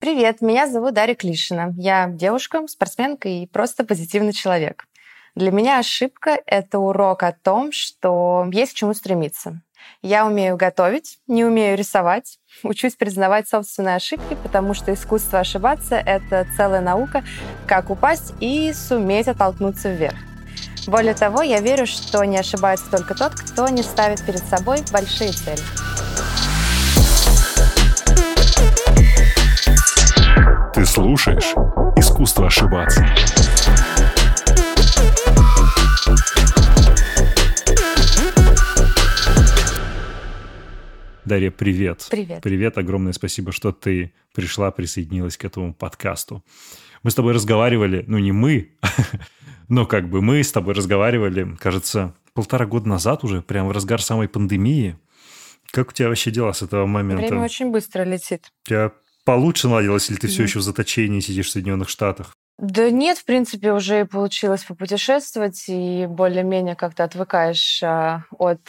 Привет, меня зовут Дарья Клишина. Я девушка, спортсменка и просто позитивный человек. Для меня ошибка — это урок о том, что есть к чему стремиться. Я умею готовить, не умею рисовать, учусь признавать собственные ошибки, потому что искусство ошибаться — это целая наука, как упасть и суметь оттолкнуться вверх. Более того, я верю, что не ошибается только тот, кто не ставит перед собой большие цели. Ты слушаешь «Искусство ошибаться». Дарья, привет. Привет. Привет, огромное спасибо, что ты пришла, присоединилась к этому подкасту. Мы с тобой разговаривали, ну не мы, но как бы мы с тобой разговаривали, кажется, полтора года назад уже, прямо в разгар самой пандемии. Как у тебя вообще дела с этого момента? Время очень быстро летит. У тебя получше наладилось, или ты все еще в заточении сидишь в Соединенных Штатах? Да нет, в принципе, уже получилось попутешествовать, и более-менее как-то отвыкаешь а, от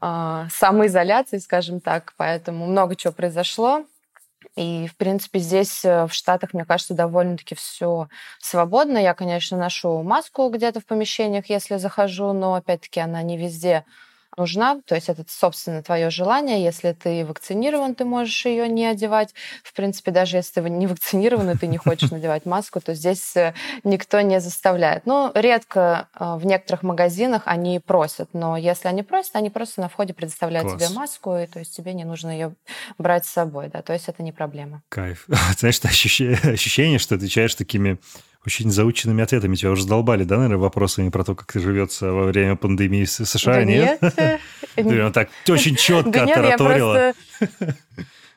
а, самоизоляции, скажем так, поэтому много чего произошло. И, в принципе, здесь, э, в Штатах, мне кажется, довольно-таки все свободно. Я, конечно, ношу маску где-то в помещениях, если захожу, но, опять-таки, она не везде нужна, то есть это, собственно, твое желание. Если ты вакцинирован, ты можешь ее не одевать. В принципе, даже если ты не вакцинирован, и ты не хочешь надевать маску, то здесь э, никто не заставляет. Ну, редко э, в некоторых магазинах они просят, но если они просят, они просто на входе предоставляют Класс. тебе маску, и то есть тебе не нужно ее брать с собой, да, то есть это не проблема. Кайф. Знаешь, ощущение, что ты отвечаешь такими очень заученными ответами. Тебя уже задолбали, да, наверное, вопросами про то, как ты живется во время пандемии в США, да нет? Ты так очень четко тараторила.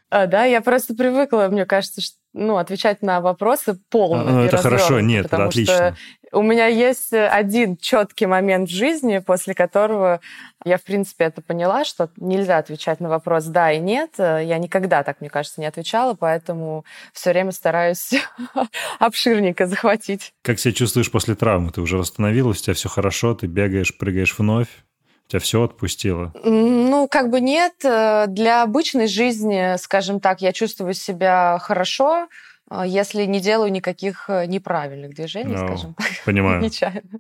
А, да, я просто привыкла, мне кажется, что, ну, отвечать на вопросы полно. Ну, это хорошо, нет, это отлично. У меня есть один четкий момент в жизни, после которого я, в принципе, это поняла, что нельзя отвечать на вопрос «да» и «нет». Я никогда так, мне кажется, не отвечала, поэтому все время стараюсь обширненько захватить. Как себя чувствуешь после травмы? Ты уже восстановилась, у тебя все хорошо, ты бегаешь, прыгаешь вновь? Тебя все отпустило? Ну, как бы нет. Для обычной жизни, скажем так, я чувствую себя хорошо, если не делаю никаких неправильных движений, no, скажем так. Понимаю. Нечаянно.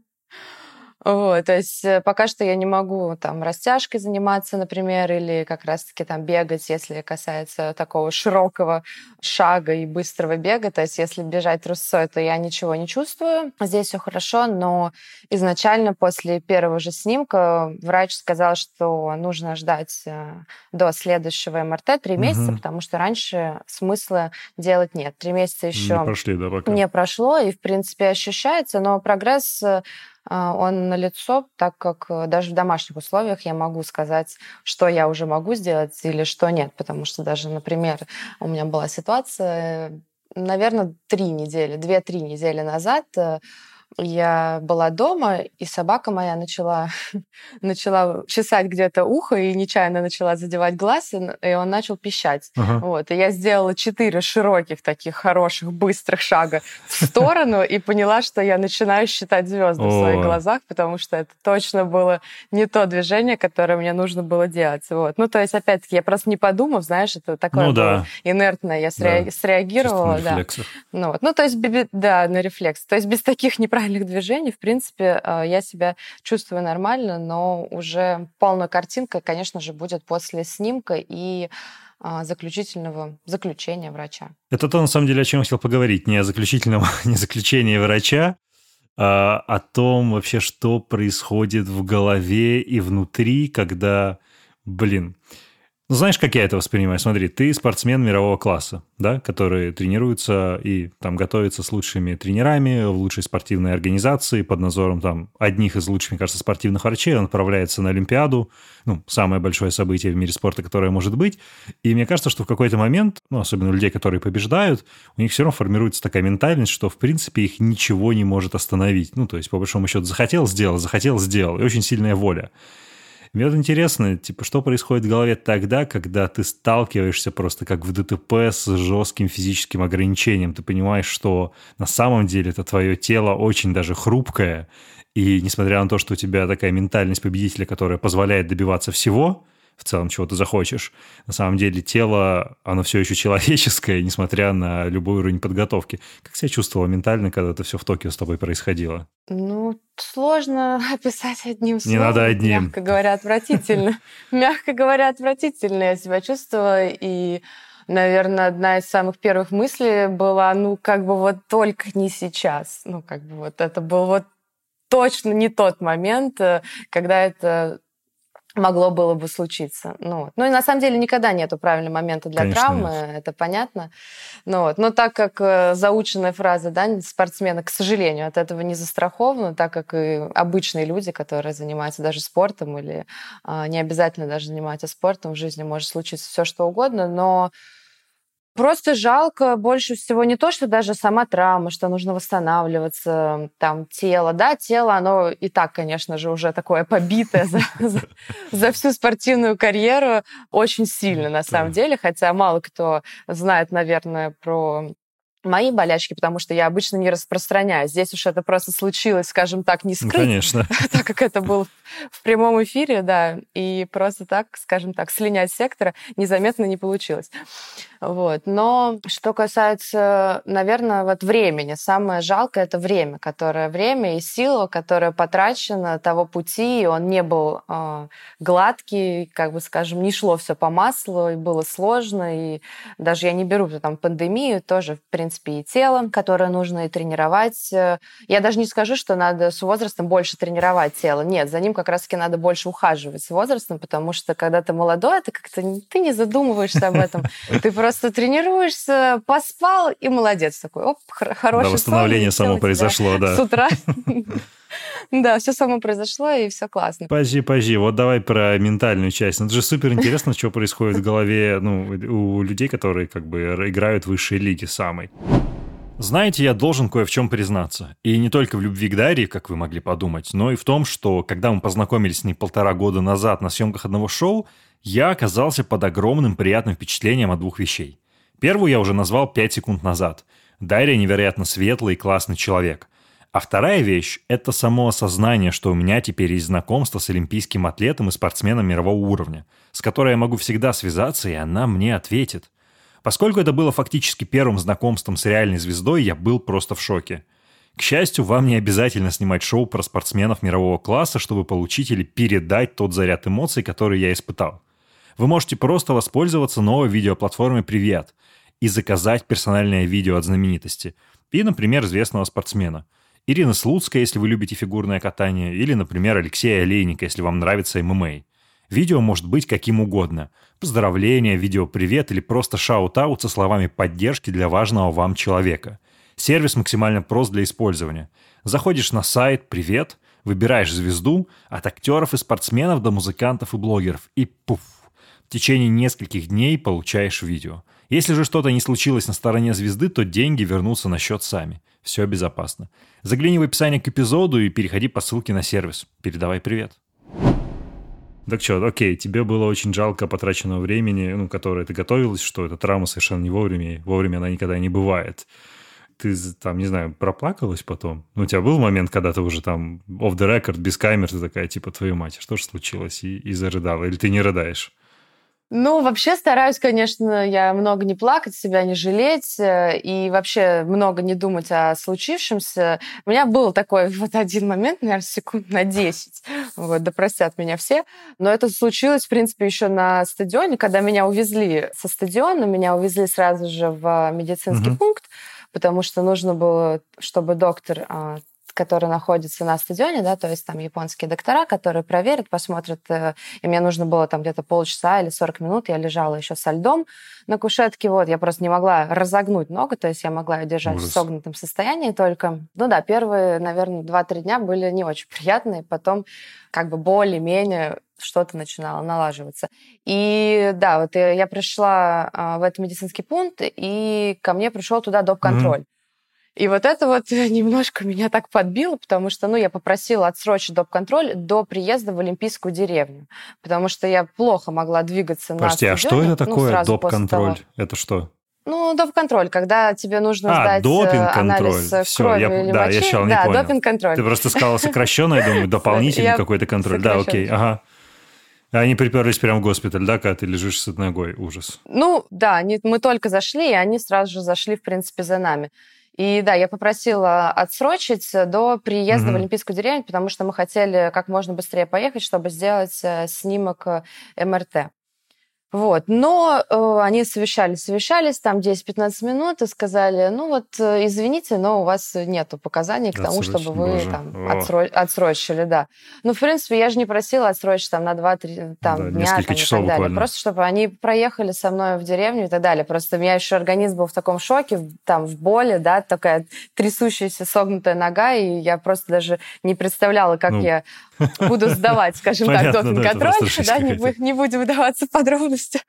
Вот, то есть э, пока что я не могу там растяжкой заниматься, например, или как раз-таки там бегать, если касается такого широкого шага и быстрого бега. То есть если бежать трусцой, то я ничего не чувствую. Здесь все хорошо, но изначально после первого же снимка врач сказал, что нужно ждать э, до следующего МРТ три месяца, угу. потому что раньше смысла делать нет. Три месяца еще не прошли, да, пока. не прошло, и в принципе ощущается, но прогресс э, он налицо, так как э, даже в домашних условиях я могу сказать, что я уже могу сделать или что нет, потому что даже, например, у меня была ситуация, наверное, три недели, две-три недели назад э, я была дома, и собака моя начала, начала чесать где-то ухо и нечаянно начала задевать глаз, и он начал пищать. Uh-huh. Вот. И я сделала четыре широких таких хороших, быстрых шага в сторону и поняла, что я начинаю считать звезды в своих глазах, потому что это точно было не то движение, которое мне нужно было делать. Вот. Ну, то есть, опять-таки, я просто не подумав, знаешь, это такое ну, да. инертное, я среагировала. Да. Ну, вот. ну, то есть, да, на рефлекс. То есть без таких неправильных правильных движений, в принципе, э, я себя чувствую нормально, но уже полная картинка, конечно же, будет после снимка и а, заключительного заключения врача. Это то, на самом деле, о чем я хотел поговорить. Не о заключительном, не заключении врача, а о том вообще, что происходит в голове и внутри, когда, блин, знаешь, как я это воспринимаю? Смотри, ты спортсмен мирового класса, да, который тренируется и там готовится с лучшими тренерами в лучшей спортивной организации под надзором там одних из лучших, мне кажется, спортивных врачей. Он отправляется на Олимпиаду, ну, самое большое событие в мире спорта, которое может быть. И мне кажется, что в какой-то момент, ну, особенно у людей, которые побеждают, у них все равно формируется такая ментальность, что, в принципе, их ничего не может остановить. Ну, то есть, по большому счету, захотел – сделал, захотел – сделал. И очень сильная воля. Мне вот интересно, типа, что происходит в голове тогда, когда ты сталкиваешься просто как в ДТП с жестким физическим ограничением. Ты понимаешь, что на самом деле это твое тело очень даже хрупкое, и несмотря на то, что у тебя такая ментальность победителя, которая позволяет добиваться всего, в целом, чего ты захочешь. На самом деле тело, оно все еще человеческое, несмотря на любой уровень подготовки. Как себя чувствовала ментально, когда это все в Токио с тобой происходило? Ну, сложно описать одним словом. Не надо одним. Мягко говоря, отвратительно. Мягко говоря, отвратительно я себя чувствовала. И, наверное, одна из самых первых мыслей была, ну, как бы вот только не сейчас. Ну, как бы вот это был вот точно не тот момент, э, когда это могло было бы случиться. Ну, вот. ну и на самом деле никогда нету правильного момента для Конечно, травмы, нет. это понятно. Ну, вот. Но так как э, заученная фраза, да, спортсмена, к сожалению, от этого не застрахованы, так как и обычные люди, которые занимаются даже спортом или а, не обязательно даже занимаются спортом, в жизни может случиться все что угодно, но Просто жалко больше всего не то, что даже сама травма, что нужно восстанавливаться, там, тело. Да, тело, оно и так, конечно же, уже такое побитое за, за, за всю спортивную карьеру очень сильно, на самом деле. Хотя мало кто знает, наверное, про мои болячки, потому что я обычно не распространяю. Здесь уж это просто случилось, скажем так, не Ну, скрыть, конечно. так как это было в прямом эфире, да, и просто так, скажем так, слинять сектора незаметно не получилось. Вот. Но что касается, наверное, вот времени, самое жалкое это время, которое время и сила, которая потрачена того пути, и он не был э, гладкий, как бы скажем, не шло все по маслу, и было сложно, и даже я не беру там пандемию, тоже, в принципе, и тело, которое нужно и тренировать. Я даже не скажу, что надо с возрастом больше тренировать тело. Нет, за ним как раз-таки надо больше ухаживать с возрастом, потому что когда ты молодой, ты как-то ты не задумываешься об этом. Ты просто тренируешься, поспал и молодец такой. Оп, хор- хороший Да, восстановление само произошло, да. С утра. Да, все само произошло, и все классно. Подожди, подожди, вот давай про ментальную часть. Ну, это же супер интересно, что происходит в голове ну, у людей, которые как бы играют в высшей лиге самой. Знаете, я должен кое в чем признаться. И не только в любви к Дарье, как вы могли подумать, но и в том, что когда мы познакомились с ней полтора года назад на съемках одного шоу, я оказался под огромным приятным впечатлением от двух вещей. Первую я уже назвал пять секунд назад. Дарья невероятно светлый и классный человек. А вторая вещь – это само осознание, что у меня теперь есть знакомство с олимпийским атлетом и спортсменом мирового уровня, с которой я могу всегда связаться, и она мне ответит. Поскольку это было фактически первым знакомством с реальной звездой, я был просто в шоке. К счастью, вам не обязательно снимать шоу про спортсменов мирового класса, чтобы получить или передать тот заряд эмоций, который я испытал. Вы можете просто воспользоваться новой видеоплатформой «Привет» и заказать персональное видео от знаменитости и, например, известного спортсмена. Ирина Слуцкая, если вы любите фигурное катание, или, например, Алексея Олейника, если вам нравится ММА. Видео может быть каким угодно. Поздравления, видео привет или просто shout-out со словами поддержки для важного вам человека. Сервис максимально прост для использования. Заходишь на сайт «Привет», выбираешь звезду, от актеров и спортсменов до музыкантов и блогеров, и пуф, в течение нескольких дней получаешь видео. Если же что-то не случилось на стороне звезды, то деньги вернутся на счет сами. Все безопасно. Загляни в описание к эпизоду и переходи по ссылке на сервис. Передавай привет. Так что, окей, тебе было очень жалко потраченного времени, ну, которое ты готовилась, что эта травма совершенно не вовремя, и вовремя она никогда не бывает. Ты там, не знаю, проплакалась потом? Ну, у тебя был момент, когда ты уже там off the record, без камер, ты такая, типа, твою мать, что же случилось? И, и зарыдала. Или ты не рыдаешь? Ну, вообще стараюсь, конечно, я много не плакать, себя не жалеть э, и вообще много не думать о случившемся. У меня был такой вот один момент, наверное, секунд на 10. Вот, да простят меня все. Но это случилось, в принципе, еще на стадионе, когда меня увезли со стадиона, меня увезли сразу же в медицинский Мгм. пункт, потому что нужно было, чтобы доктор который находится на стадионе, да, то есть там японские доктора, которые проверят, посмотрят, э, и мне нужно было там где-то полчаса или 40 минут, я лежала еще со льдом на кушетке, вот, я просто не могла разогнуть ногу, то есть я могла ее держать Ужас. в согнутом состоянии только. Ну да, первые, наверное, 2-3 дня были не очень приятные, потом как бы более-менее что-то начинало налаживаться. И да, вот я пришла а, в этот медицинский пункт, и ко мне пришел туда доп-контроль. И вот это вот немножко меня так подбило, потому что, ну, я попросила отсрочить доп-контроль до приезда в Олимпийскую деревню, потому что я плохо могла двигаться Подожди, на а что это ну, такое сразу после доп-контроль? того. Это что? Ну, доп-контроль, когда тебе нужно А, сдать э, допинг-контроль. анализ э, Всё, крови я- или да, я мочи. щас не да, понял. допинг-контроль. Ты просто сказала сокращенно, я думаю, дополнительный Я какой-то контроль. Да, окей, ага. Они приперлись прямо в госпиталь, да, когда ты лежишь с ногой? Ужас. Ну, да, они, мы только зашли, и они сразу же зашли, в принципе, за нами. И да, я попросила отсрочить до приезда угу. в Олимпийскую деревню, потому что мы хотели как можно быстрее поехать, чтобы сделать э, снимок э, МРТ. Вот. Но э, они совещались, совещались там 10-15 минут и сказали, ну вот, э, извините, но у вас нету показаний к тому, чтобы вы боже. там отсро- отсрочили, да. Ну, в принципе, я же не просила отсрочить там на 2-3 там, да, дня там, и так далее. Буквально. Просто чтобы они проехали со мной в деревню и так далее. Просто у меня еще организм был в таком шоке, там, в боли, да, такая трясущаяся согнутая нога, и я просто даже не представляла, как ну, я буду сдавать, скажем так, допинг-контроль, да, не, будем вдаваться в подробности.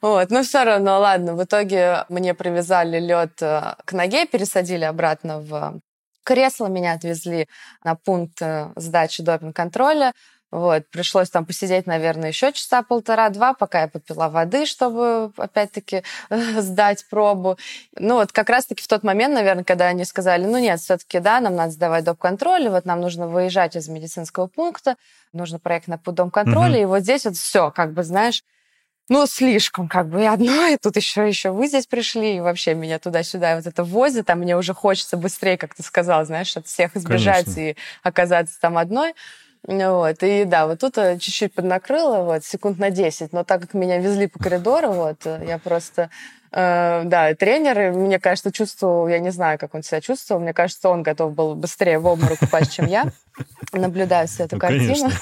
Вот. Но все равно, ладно, в итоге мне привязали лед э, к ноге, пересадили обратно в кресло, меня отвезли на пункт э, сдачи допинг-контроля. Вот, пришлось там посидеть, наверное, еще часа полтора-два, пока я попила воды, чтобы, опять-таки, сдать пробу. Ну, вот как раз-таки в тот момент, наверное, когда они сказали, ну, нет, все таки да, нам надо сдавать доп-контроль, вот нам нужно выезжать из медицинского пункта, нужно проект на путь дом-контроля, угу. и вот здесь вот все, как бы, знаешь, ну, слишком, как бы, и одно, и тут еще, еще вы здесь пришли, и вообще меня туда-сюда вот это возят, а мне уже хочется быстрее, как ты сказал, знаешь, от всех избежать Конечно. и оказаться там одной. Вот, и да, вот тут э, чуть-чуть поднакрыло, вот, секунд на 10, но так как меня везли по коридору, вот, э, я просто... Э, да, тренер, мне кажется, чувствовал, я не знаю, как он себя чувствовал, мне кажется, он готов был быстрее в обморок упасть, чем я, наблюдая всю эту ну, картину.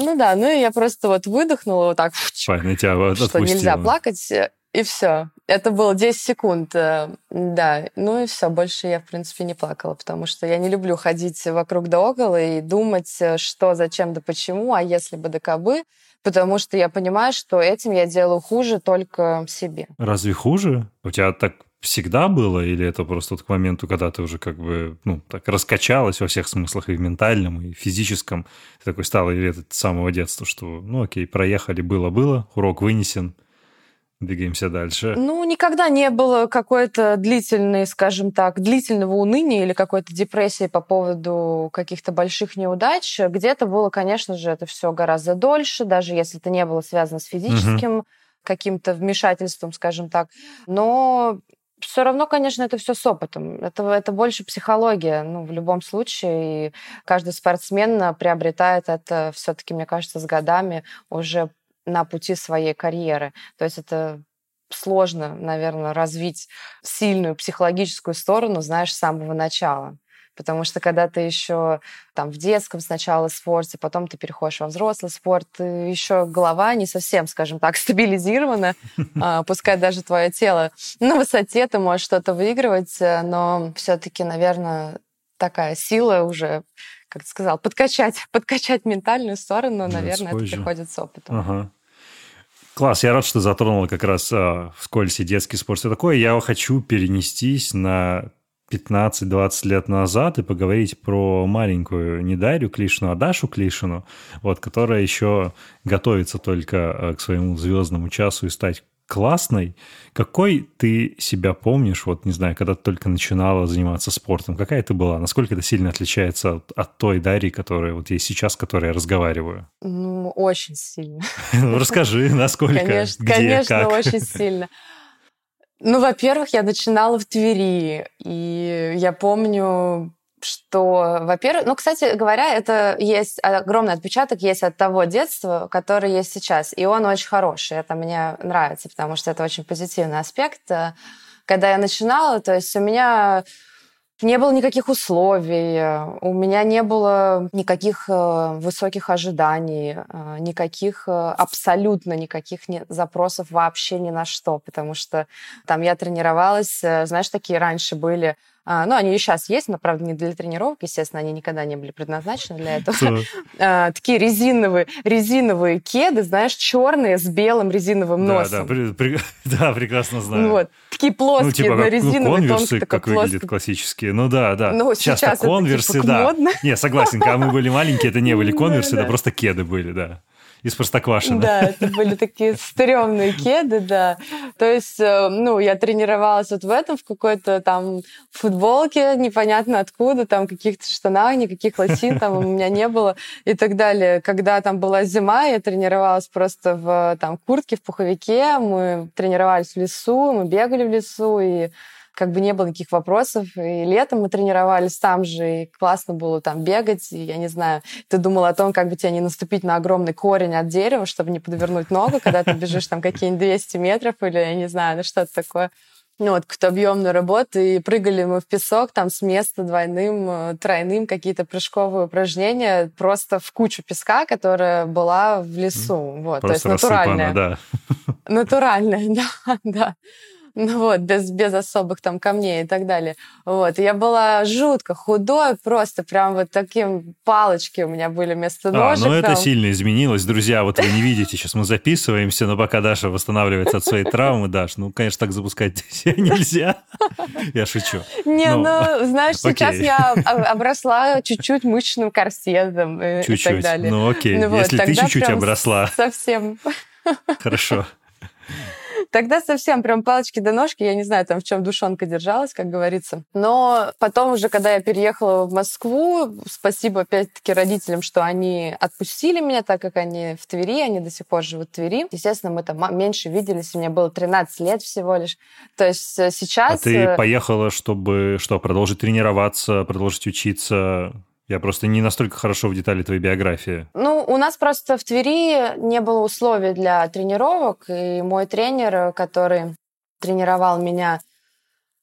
Ну да, ну и я просто вот выдохнула вот так, Понятно, тебя вот что нельзя плакать, и все. Это было 10 секунд, э, да. Ну и все, больше я, в принципе, не плакала, потому что я не люблю ходить вокруг да около и думать, э, что, зачем, да почему, а если бы да кабы, потому что я понимаю, что этим я делаю хуже только себе. Разве хуже? У тебя так всегда было, или это просто вот к моменту, когда ты уже как бы, ну, так раскачалась во всех смыслах, и в ментальном, и в физическом, ты такой стала, или это с самого детства, что, ну, окей, проехали, было-было, урок вынесен, Двигаемся дальше. Ну, никогда не было какой-то длительной, скажем так, длительного уныния или какой-то депрессии по поводу каких-то больших неудач. Где-то было, конечно же, это все гораздо дольше, даже если это не было связано с физическим угу. каким-то вмешательством, скажем так. Но все равно, конечно, это все с опытом. Это, это больше психология, ну, в любом случае. И каждый спортсмен приобретает это все-таки, мне кажется, с годами уже на пути своей карьеры. То есть это сложно, наверное, развить сильную психологическую сторону, знаешь, с самого начала. Потому что когда ты еще там в детском сначала спорте, потом ты переходишь во взрослый спорт, еще голова не совсем, скажем так, стабилизирована, а, пускай даже твое тело на высоте, ты можешь что-то выигрывать, э, но все-таки, наверное, такая сила уже как ты сказал, подкачать, подкачать ментальную сторону, наверное, это приходит с опытом. Ага. Класс, я рад, что затронула как раз а, вскользь и детский спорт. Все такое. Я хочу перенестись на 15-20 лет назад и поговорить про маленькую не Дарью Клишину, а Дашу Клишину, вот, которая еще готовится только а, к своему звездному часу и стать классной. Какой ты себя помнишь, вот, не знаю, когда ты только начинала заниматься спортом? Какая ты была? Насколько это сильно отличается от, от той Дарьи, которая вот есть сейчас, с которой я разговариваю? Ну, очень сильно. Ну, расскажи, насколько, Конечно, конечно, очень сильно. Ну, во-первых, я начинала в Твери, и я помню что, во-первых, ну, кстати говоря, это есть огромный отпечаток есть от того детства, который есть сейчас, и он очень хороший, это мне нравится, потому что это очень позитивный аспект. Когда я начинала, то есть у меня не было никаких условий, у меня не было никаких э, высоких ожиданий, э, никаких, э, абсолютно никаких запросов вообще ни на что, потому что там я тренировалась, знаешь, такие раньше были ну, они и сейчас есть, но, правда, не для тренировок, естественно, они никогда не были предназначены для этого. А, такие резиновые, резиновые кеды, знаешь, черные с белым резиновым носом. Да, прекрасно знаю. Вот. Такие плоские, ну, типа, на резиновые, ну, конверсы, как выглядят классические. Ну да, да. Ну, сейчас, конверсы, да. Не, согласен, когда мы были маленькие, это не были конверсы, это просто кеды были, да. Из Простоквашино. Да, это были такие стрёмные кеды, да. То есть, э, ну, я тренировалась вот в этом, в какой-то там футболке, непонятно откуда, там каких-то штанах, никаких лосин там у меня не было и так далее. Когда там была зима, я тренировалась просто в там куртке, в пуховике, мы тренировались в лесу, мы бегали в лесу, и как бы не было никаких вопросов. И летом мы тренировались там же, и классно было там бегать. И, я не знаю, ты думал о том, как бы тебе не наступить на огромный корень от дерева, чтобы не подвернуть ногу, когда ты бежишь там какие-нибудь 200 метров или, я не знаю, ну что-то такое ну, вот какую-то объемную работу, и прыгали мы в песок там с места двойным, э, тройным, какие-то прыжковые упражнения, просто в кучу песка, которая была в лесу. Вот, просто то есть натуральная. да. Натуральная, да, да ну вот, без, без особых там камней и так далее. Вот, я была жутко худой, просто прям вот таким палочки у меня были вместо ножек. А, ну это сильно изменилось, друзья, вот вы не видите, сейчас мы записываемся, но пока Даша восстанавливается от своей травмы, Даш, ну, конечно, так запускать нельзя. Я шучу. Не, ну, ну знаешь, сейчас я обросла чуть-чуть мышечным корсетом и, так далее. Ну окей, ну, если ты чуть-чуть обросла. Совсем. Хорошо. Тогда совсем прям палочки до ножки, я не знаю, там в чем душонка держалась, как говорится. Но потом уже, когда я переехала в Москву, спасибо опять-таки родителям, что они отпустили меня, так как они в Твери, они до сих пор живут в Твери. Естественно, мы там меньше виделись, мне было 13 лет всего лишь. То есть э, сейчас... А ты э, поехала, чтобы что, продолжить тренироваться, продолжить учиться? Я просто не настолько хорошо в детали твоей биографии. Ну, у нас просто в Твери не было условий для тренировок, и мой тренер, который тренировал меня,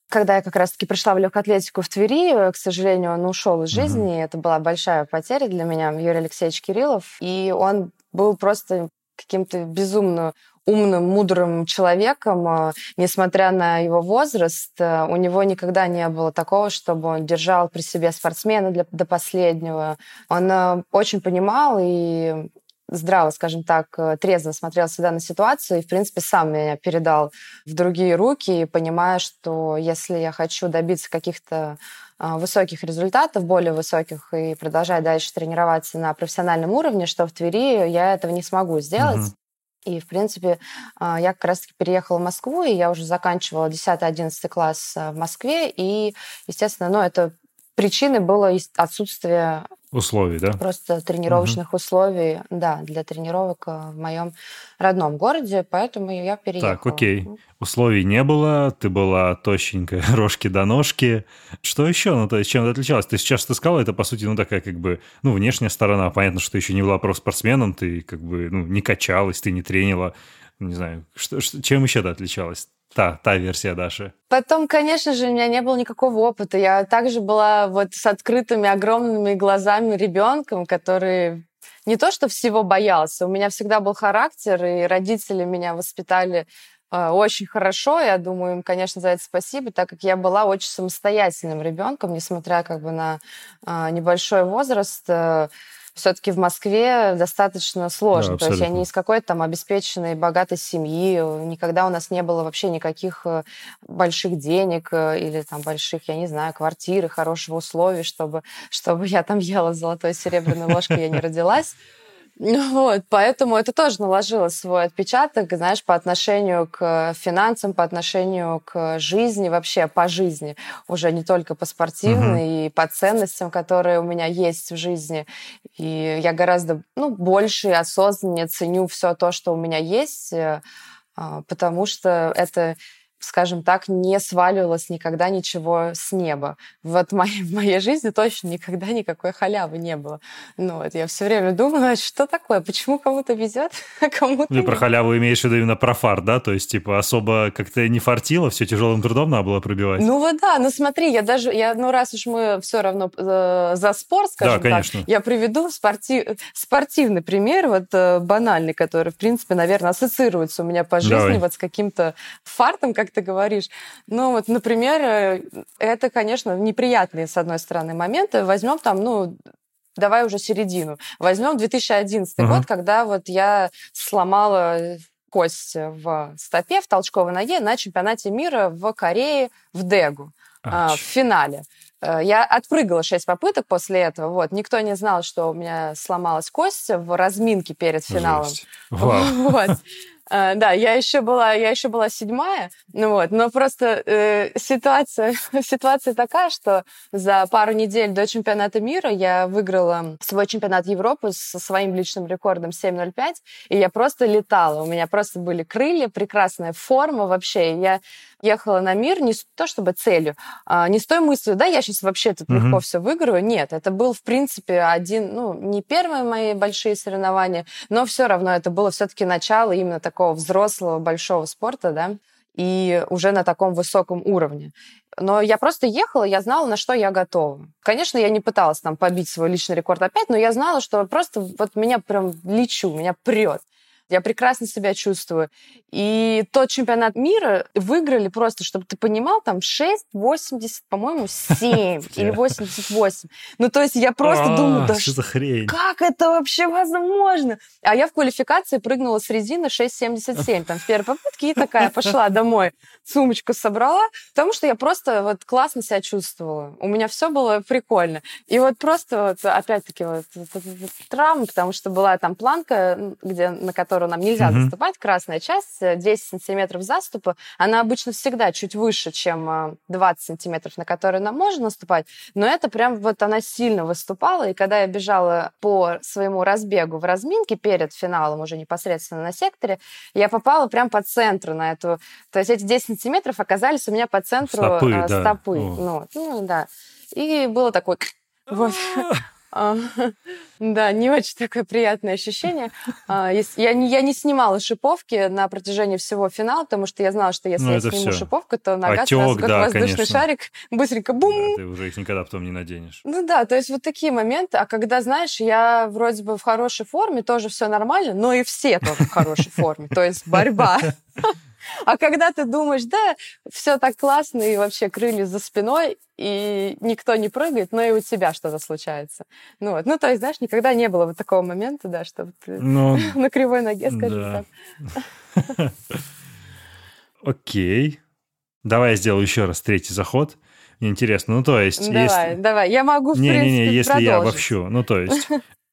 когда я как раз-таки пришла в легкоатлетику в Твери, к сожалению, он ушел из жизни, uh-huh. это была большая потеря для меня, Юрий Алексеевич Кириллов, и он был просто каким-то безумно умным, мудрым человеком, а, несмотря на его возраст, а, у него никогда не было такого, чтобы он держал при себе спортсмена для, до последнего. Он а, очень понимал и здраво, скажем так, трезво смотрел всегда на ситуацию и, в принципе, сам меня передал в другие руки, понимая, что если я хочу добиться каких-то высоких результатов, более высоких, и продолжать дальше тренироваться на профессиональном уровне, что в Твери я этого не смогу сделать. Угу. И, в принципе, а, я как раз-таки переехала в Москву, и я уже заканчивала 10-11 класс а, в Москве. И, естественно, ну, это причиной было отсутствие условий, да? Просто тренировочных угу. условий, да, для тренировок э, в моем родном городе, поэтому я переехала. Так, окей. Условий не было, ты была тощенькая, рожки до ножки. Что еще? Ну, то есть чем ты отличалась? Ты сейчас ты сказала, это, по сути, ну, такая как бы, ну, внешняя сторона. Понятно, что ты еще не была профспортсменом, ты как бы, ну, не качалась, ты не тренила. Не знаю, что, что, чем еще ты отличалась? Та, та версия Даши. Потом, конечно же, у меня не было никакого опыта. Я также была вот с открытыми огромными глазами ребенком, который не то что всего боялся, у меня всегда был характер, и родители меня воспитали э, очень хорошо. Я думаю, им, конечно, за это спасибо, так как я была очень самостоятельным ребенком, несмотря как бы на э, небольшой возраст. Все-таки в Москве достаточно сложно. Да, То есть я не из какой-то там обеспеченной, богатой семьи. Никогда у нас не было вообще никаких э, больших денег э, или там больших, я не знаю, квартиры, хорошего условий, чтобы, чтобы я там ела золотой серебряной ложкой, я не родилась. Вот, поэтому это тоже наложило свой отпечаток, знаешь, по отношению к финансам, по отношению к жизни, вообще по жизни, уже не только по спортивной uh-huh. и по ценностям, которые у меня есть в жизни. И я гораздо ну, больше и осознаннее ценю все то, что у меня есть, э, а, потому что это скажем так, не сваливалось никогда ничего с неба. Вот в моей, в моей жизни точно никогда никакой халявы не было. Ну, вот я все время думала, что такое, почему кому-то везет, а кому-то Ты про халяву имеешь в виду именно про фарт, да? То есть, типа, особо как-то не фартило, все тяжелым трудом надо было пробивать? Ну вот да, ну смотри, я даже, я, ну раз уж мы все равно э, за спорт, скажем да, конечно. так, я приведу спортив, спортивный пример, вот э, банальный, который, в принципе, наверное, ассоциируется у меня по жизни Давай. вот с каким-то фартом, как ты говоришь. Ну, вот, например, э, это, конечно, неприятные, с одной стороны, моменты. Возьмем там, ну, давай уже середину. Возьмем 2011 uh-huh. год, когда вот я сломала кость в стопе, в толчковой ноге на чемпионате мира в Корее в Дегу, а, в финале. Э, я отпрыгала 6 попыток после этого. Вот. Никто не знал, что у меня сломалась кость в разминке перед финалом. Жесть. Вау. Вот. Uh, да, я еще была, я еще была седьмая, ну вот, но просто э, ситуация, ситуация такая, что за пару недель до чемпионата мира я выиграла свой чемпионат Европы со своим личным рекордом 7.05, и я просто летала, у меня просто были крылья, прекрасная форма вообще, я ехала на мир не то чтобы целью, а не с той мыслью, да, я сейчас вообще тут mm-hmm. легко все выиграю. Нет, это был, в принципе, один, ну, не первые мои большие соревнования, но все равно это было все-таки начало именно такого взрослого большого спорта, да, и уже на таком высоком уровне. Но я просто ехала, я знала, на что я готова. Конечно, я не пыталась там побить свой личный рекорд опять, но я знала, что просто вот меня прям лечу, меня прет. Я прекрасно себя чувствую. И тот чемпионат мира выиграли просто, чтобы ты понимал, там 6, 80, по-моему, 7 или 88. Ну, то есть я просто а, думаю, да что хрень? как это вообще возможно? А я в квалификации прыгнула с резины 6,77 там в первой попытке и такая пошла домой, сумочку собрала, потому что я просто вот классно себя чувствовала. У меня все было прикольно. И вот просто вот опять-таки вот, вот, вот травма, потому что была там планка, где, на которой которую нам нельзя mm-hmm. заступать, красная часть, 10 э, сантиметров заступа, она обычно всегда чуть выше, чем 20 э, сантиметров, на которые нам можно наступать, но это прям вот она сильно выступала, и когда я бежала по своему разбегу в разминке перед финалом уже непосредственно на секторе, я попала прям по центру на эту... То есть эти 10 сантиметров оказались у меня по центру стопы. Э, да. стопы. Ну, ну, да. И было такое... Вот. А, да, не очень такое приятное ощущение. А, я не, я не снимала шиповки на протяжении всего финала, потому что я знала, что если ну, я сниму все. шиповку, то нога Отек, сразу как да, воздушный конечно. шарик, быстренько бум! Да, ты уже их никогда потом не наденешь. Ну да, то есть вот такие моменты. А когда, знаешь, я вроде бы в хорошей форме, тоже все нормально, но и все тоже в хорошей форме. То есть борьба. А когда ты думаешь, да, все так классно, и вообще крылья за спиной, и никто не прыгает, но и у тебя что-то случается. Ну, вот. ну то есть, знаешь, никогда не было вот такого момента, да, чтобы ты ну, на кривой ноге, скажем да. так. Окей. Давай я сделаю еще раз третий заход. Мне интересно, ну то есть... Давай, если... давай, я могу, в не, принципе, Не-не-не, если продолжить. я обобщу, ну то есть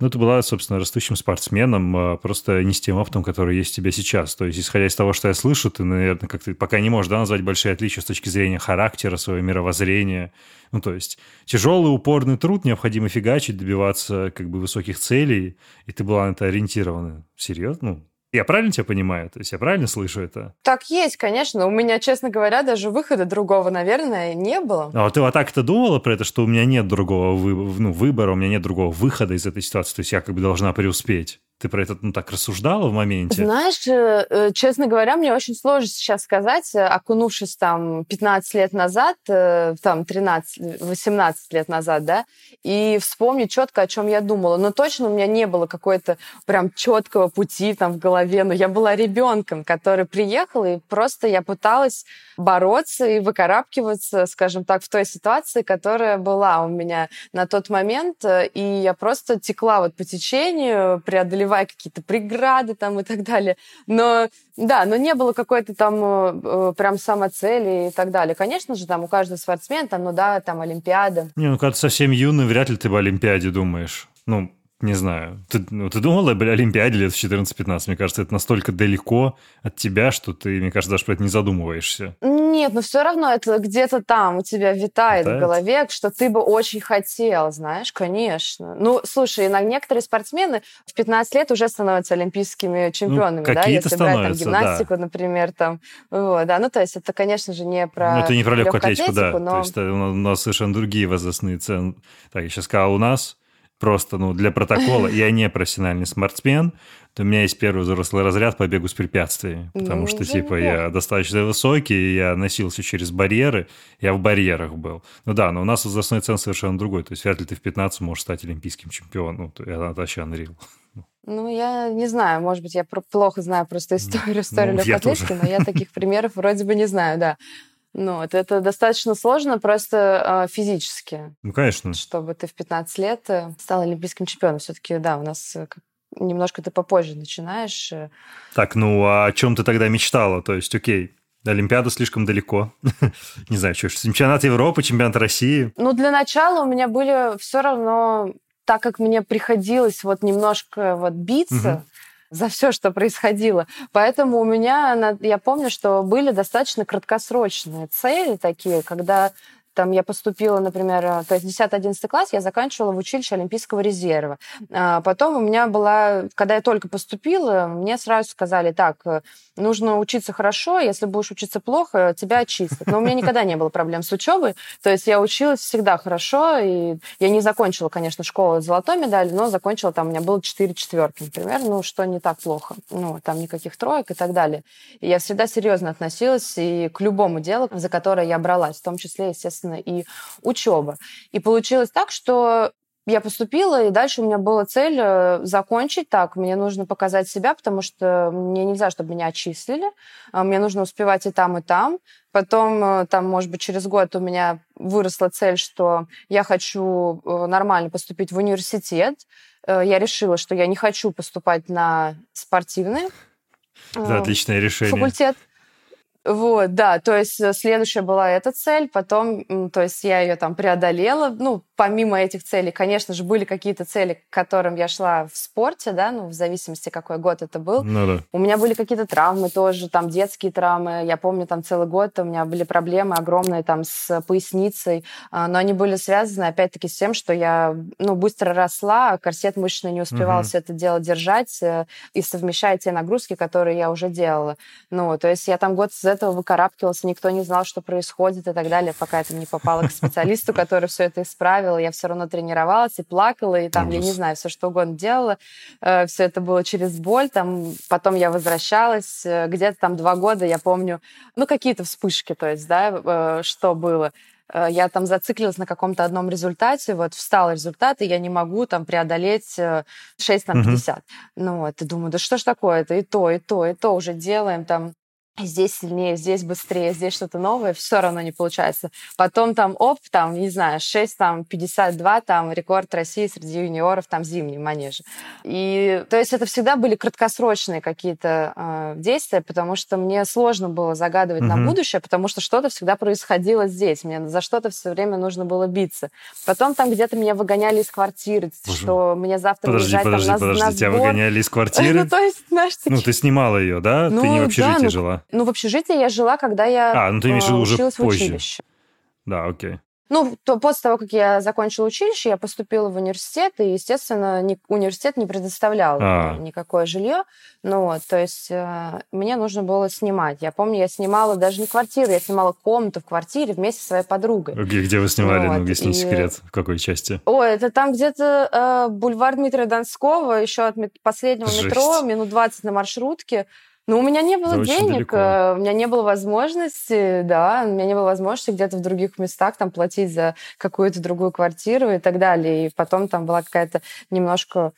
Ну, ты была, собственно, растущим спортсменом, а, просто не с тем опытом, который есть у тебя сейчас. То есть, исходя из того, что я слышу, ты, наверное, как ты пока не можешь да, назвать большие отличия с точки зрения характера, своего мировоззрения. Ну, то есть, тяжелый, упорный труд, необходимо фигачить, добиваться как бы высоких целей, и ты была на это ориентирована. Серьезно? Ну, я правильно тебя понимаю? То есть я правильно слышу это? Так есть, конечно. У меня, честно говоря, даже выхода другого, наверное, не было. А ты вот так-то думала про это, что у меня нет другого вы... ну, выбора, у меня нет другого выхода из этой ситуации? То есть я как бы должна преуспеть? Ты про это ну, так рассуждала в моменте? Знаешь, э, э, честно говоря, мне очень сложно сейчас сказать, э, окунувшись там 15 лет назад, там 13, 18 лет назад, да, и вспомнить четко, о чем я думала. Но точно у меня не было какой-то прям четкого пути там в голове. Но я была ребенком, который приехал, и просто я пыталась бороться и выкарабкиваться, скажем так, в той ситуации, которая была у меня на тот момент. И я просто текла вот по течению, преодолевая преодолевая какие-то преграды там и так далее. Но да, но не было какой-то там э, э, прям самоцели и так далее. Конечно же, там у каждого спортсмена, там, ну да, там Олимпиада. Не, ну когда ты совсем юный, вряд ли ты в Олимпиаде думаешь. Ну, не знаю. Ты, ну, ты думала об Олимпиаде лет в 14-15? Мне кажется, это настолько далеко от тебя, что ты, мне кажется, даже про это не задумываешься. Нет, но все равно это где-то там у тебя витает, витает в голове, что ты бы очень хотел, знаешь, конечно. Ну, слушай, на некоторые спортсмены в 15 лет уже становятся олимпийскими чемпионами, ну, да, если брать там гимнастику, да. например, там, вот, да, ну, то есть это, конечно же, не про Ну, это не про легкую атлетику, да, но... то есть у нас совершенно другие возрастные цены. Так, я сейчас сказал, у нас просто, ну, для протокола, я не профессиональный спортсмен, то у меня есть первый взрослый разряд по бегу с препятствиями, потому ну, что, типа, я достаточно высокий, я носился через барьеры, я в барьерах был. Ну да, но у нас возрастной цен совершенно другой, то есть вряд ли ты в 15 можешь стать олимпийским чемпионом, ну, это вообще unreal. Ну, я не знаю, может быть, я плохо знаю просто историю, историю ну, легкой атлетики, но я таких примеров вроде бы не знаю, да. Ну, вот это достаточно сложно просто э, физически. Ну, конечно. Чтобы ты в 15 лет э, стал олимпийским чемпионом. Все-таки, да, у нас э, немножко ты попозже начинаешь. Э. Так, ну, а о чем ты тогда мечтала? То есть, окей, Олимпиада слишком далеко. Не знаю, что, чемпионат Европы, чемпионат России. Ну, для начала у меня были все равно, так как мне приходилось вот немножко вот биться, за все, что происходило. Поэтому у меня, я помню, что были достаточно краткосрочные цели такие, когда там я поступила, например, э, то есть 10-11 класс я заканчивала в училище Олимпийского резерва. А потом у меня была, когда я только поступила, мне сразу сказали, так, э, нужно учиться хорошо, если будешь учиться плохо, тебя отчислят. Но у меня никогда не было проблем с учебой, то есть я училась всегда хорошо, и я не закончила, конечно, школу с золотой медалью, но закончила, там у меня было 4 четверки, например, ну, что не так плохо. Ну, там никаких троек и так далее. И я всегда серьезно относилась и к любому делу, за которое я бралась, в том числе, естественно, соответственно, и учеба. И получилось так, что я поступила, и дальше у меня была цель э, закончить так. Мне нужно показать себя, потому что мне нельзя, чтобы меня отчислили. А мне нужно успевать и там, и там. Потом, э, там, может быть, через год у меня выросла цель, что я хочу э, нормально поступить в университет. Я решила, что я не хочу поступать на спортивный да, отличное решение. факультет. Вот, да, то есть э, следующая была эта цель, потом, то есть я ее там преодолела, ну, помимо этих целей, конечно же, были какие-то цели, к которым я шла в спорте, да, ну, в зависимости, какой год это был. Ну, да. У меня были какие-то травмы тоже, там, детские травмы, я помню, там, целый год у меня были проблемы огромные там с поясницей, а, но они были связаны, опять-таки, с тем, что я, ну, быстро росла, а корсет мышечный не успевал угу. все это дело держать э, и совмещать те нагрузки, которые я уже делала. Ну, то есть я там год с этого выкарабкивался, никто не знал, что происходит и так далее, пока я там не попала к специалисту, который все это исправил. Я все равно тренировалась и плакала, и там, Ужас. я не знаю, все что угодно делала. Э, все это было через боль. Там, потом я возвращалась. Э, где-то там два года, я помню, ну, какие-то вспышки, то есть, да, э, что было я там зациклилась на каком-то одном результате, вот встал результат, и я не могу там преодолеть 6 на 50. Угу. Ну вот, и думаю, да что ж такое-то, и то, и то, и то уже делаем там здесь сильнее, здесь быстрее, здесь что-то новое, все равно не получается. Потом там, оп, там, не знаю, 6, там, 52, там, рекорд России среди юниоров, там, зимний манеж. И, то есть это всегда были краткосрочные какие-то э, действия, потому что мне сложно было загадывать mm-hmm. на будущее, потому что что-то всегда происходило здесь, мне за что-то все время нужно было биться. Потом там где-то меня выгоняли из квартиры, Боже. что мне завтра подожди, уезжать подожди, там, подожди, на, на тебя выгоняли из квартиры? ну, то есть, знаешь, такие... Ну, ты снимала ее, да? Ну, ты не в общежитии да, ну, жила? Ну, в общежитии я жила, когда я а, ну, ты имеешь виду уже училась позже. в училище. Да, окей. Ну, то после того, как я закончила училище, я поступила в университет, и, естественно, ни, университет не предоставлял а. никакое жилье. Ну, вот, то есть э, мне нужно было снимать. Я помню, я снимала даже не квартиру, я снимала комнату в квартире вместе со своей подругой. Где, где вы снимали, вот, ну, если не секрет, в какой части? Ой, это там где-то э, бульвар Дмитрия Донского, еще от последнего Жесть. метро, минут 20 на маршрутке. Ну, у меня не было Это денег, э, у меня не было возможности, да, у меня не было возможности где-то в других местах там платить за какую-то другую квартиру и так далее. И потом там была какая-то немножко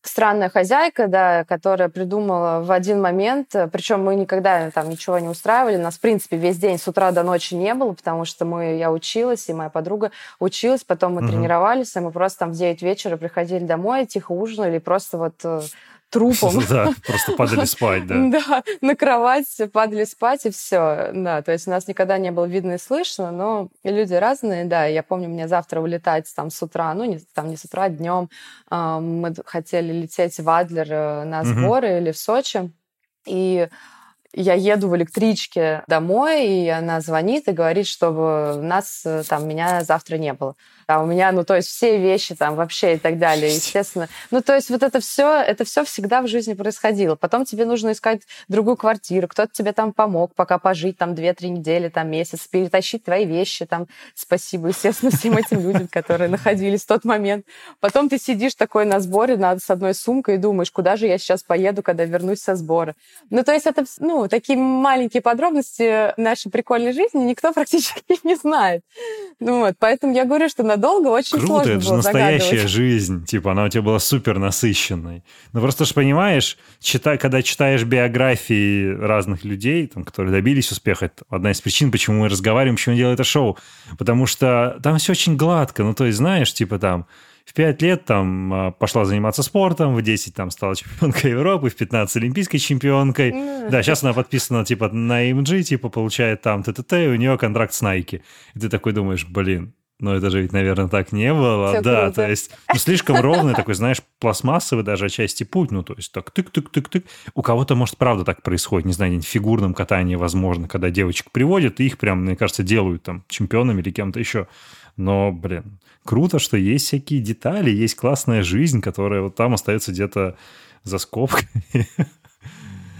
странная хозяйка, да, которая придумала в один момент, э, причем мы никогда там ничего не устраивали, нас, в принципе, весь день с утра до ночи не было, потому что мы, я училась, и моя подруга училась, потом мы угу. тренировались, и мы просто там в 9 вечера приходили домой, тихо ужинали, просто вот э, трупом. Да, просто падали спать, да. Да, на кровать падали спать, и все. Да, то есть у нас никогда не было видно и слышно, но люди разные, да. Я помню, мне завтра улетать там с утра, ну, не, там не с утра, днем. Мы хотели лететь в Адлер э, на сборы или в Сочи. И я еду в электричке домой, и она звонит и говорит, чтобы нас, э, там, меня завтра не было а у меня, ну, то есть все вещи там вообще и так далее, естественно. Ну, то есть вот это все, это все всегда в жизни происходило. Потом тебе нужно искать другую квартиру, кто-то тебе там помог пока пожить там 2-3 недели, там месяц, перетащить твои вещи, там, спасибо, естественно, всем этим людям, которые находились в тот момент. Потом ты сидишь такой на сборе надо с одной сумкой и думаешь, куда же я сейчас поеду, когда вернусь со сбора. Ну, то есть это, ну, такие маленькие подробности нашей прикольной жизни никто практически не знает. Ну, вот, поэтому я говорю, что надо долго очень Круто, сложно это же настоящая жизнь. Типа, она у тебя была супер насыщенной. Ну, просто ж понимаешь, читай, когда читаешь биографии разных людей, там, которые добились успеха, это одна из причин, почему мы разговариваем, почему делаем это шоу. Потому что там все очень гладко. Ну, то есть, знаешь, типа там в 5 лет там а, пошла заниматься спортом, в 10 там стала чемпионкой Европы, в 15 олимпийской чемпионкой. Да, сейчас она подписана типа на AMG, типа получает там ТТТ, и у нее контракт с Nike. И ты такой думаешь, блин, но это же ведь, наверное, так не было. Все да, круто. то есть ну, слишком ровный такой, знаешь, пластмассовый даже отчасти путь. Ну, то есть так тык-тык-тык-тык. У кого-то, может, правда так происходит. Не знаю, в фигурном катании, возможно, когда девочек приводят, и их прям, мне кажется, делают там чемпионами или кем-то еще. Но, блин, круто, что есть всякие детали, есть классная жизнь, которая вот там остается где-то за скобками.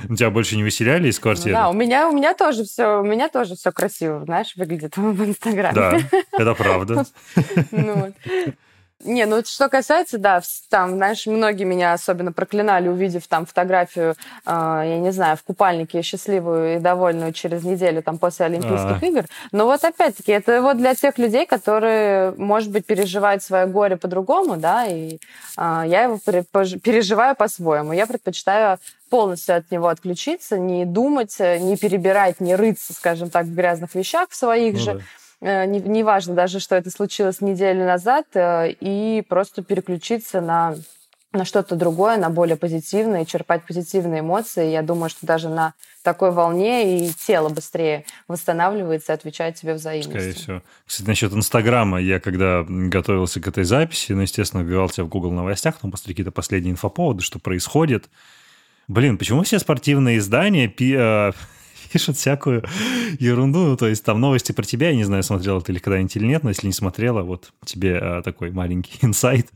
У тебя больше не выселяли из квартиры? Да, у меня, у меня тоже все, у меня тоже все красиво, знаешь, выглядит в Инстаграме. Да, это правда. Не, ну что касается, да, там, знаешь, многие меня особенно проклинали, увидев там фотографию, э, я не знаю, в купальнике счастливую и довольную через неделю там после Олимпийских А-а-а. игр. Но вот опять-таки, это вот для тех людей, которые, может быть, переживают свое горе по-другому, да, и э, я его переживаю по-своему. Я предпочитаю полностью от него отключиться, не думать, не перебирать, не рыться, скажем так, в грязных вещах в своих ну, же. Да неважно не даже, что это случилось неделю назад, э, и просто переключиться на на что-то другое, на более позитивное, черпать позитивные эмоции. Я думаю, что даже на такой волне и тело быстрее восстанавливается и отвечает тебе взаимностью. Скорее всего. Кстати, насчет Инстаграма. Я когда готовился к этой записи, ну, естественно, вбивал тебя в Google новостях, там после какие-то последние инфоповоды, что происходит. Блин, почему все спортивные издания э, пишут всякую ерунду. Ну, то есть там новости про тебя, я не знаю, смотрела ты или когда-нибудь или нет, но если не смотрела, вот тебе а, такой маленький инсайт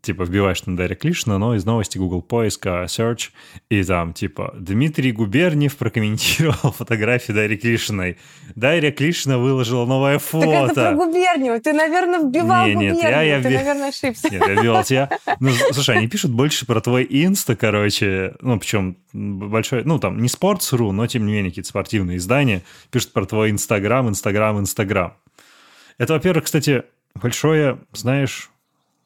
типа вбиваешь на Дарья Клишина, но из новости Google поиска Search, и там типа Дмитрий Губерниев прокомментировал фотографии Дарьи Клишиной. Дарья Клишина выложила новое фото. Так это про Губерниева. Ты, наверное, вбивал не, нет, Губерниева. Я, я Ты, наверное, ошибся. Нет, я вбивал тебя. Ну, слушай, они пишут больше про твой инста, короче. Ну, причем большой, ну, там, не Sports.ru, но, тем не менее, какие-то спортивные издания пишут про твой Инстаграм, Инстаграм, Инстаграм. Это, во-первых, кстати, большое, знаешь,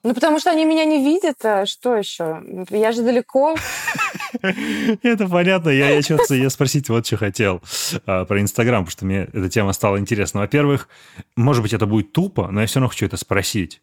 ну, потому что они меня не видят, а что еще? Я же далеко. Это понятно. Я, я что-то я спросить вот что хотел а, про Инстаграм, потому что мне эта тема стала интересна. Во-первых, может быть, это будет тупо, но я все равно хочу это спросить.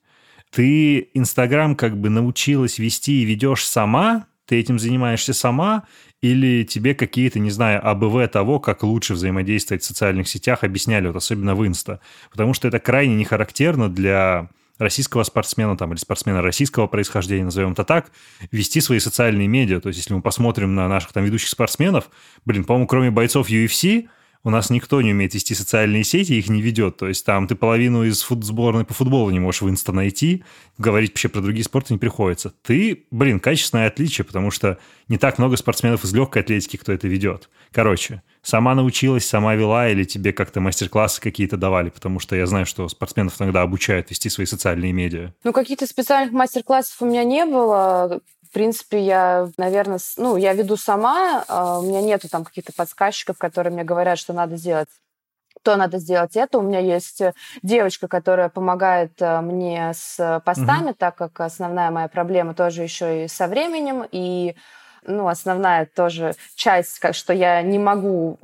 Ты Инстаграм как бы научилась вести и ведешь сама? Ты этим занимаешься сама? Или тебе какие-то, не знаю, АБВ того, как лучше взаимодействовать в социальных сетях, объясняли, вот особенно в Инста? Потому что это крайне не характерно для российского спортсмена там, или спортсмена российского происхождения, назовем это так, вести свои социальные медиа. То есть, если мы посмотрим на наших там ведущих спортсменов, блин, по-моему, кроме бойцов UFC, у нас никто не умеет вести социальные сети, их не ведет. То есть там ты половину из фут сборной по футболу не можешь в инста найти, говорить вообще про другие спорты не приходится. Ты, блин, качественное отличие, потому что не так много спортсменов из легкой атлетики, кто это ведет. Короче, сама научилась, сама вела или тебе как-то мастер-классы какие-то давали? Потому что я знаю, что спортсменов иногда обучают вести свои социальные медиа. Ну, каких-то специальных мастер-классов у меня не было. В принципе, я, наверное, ну, я веду сама, а, у меня нету там каких-то подсказчиков, которые мне говорят, что надо сделать то надо сделать это. У меня есть девочка, которая помогает э, мне с постами, угу. так как основная моя проблема тоже еще и со временем, и ну, основная тоже часть, как, что я не могу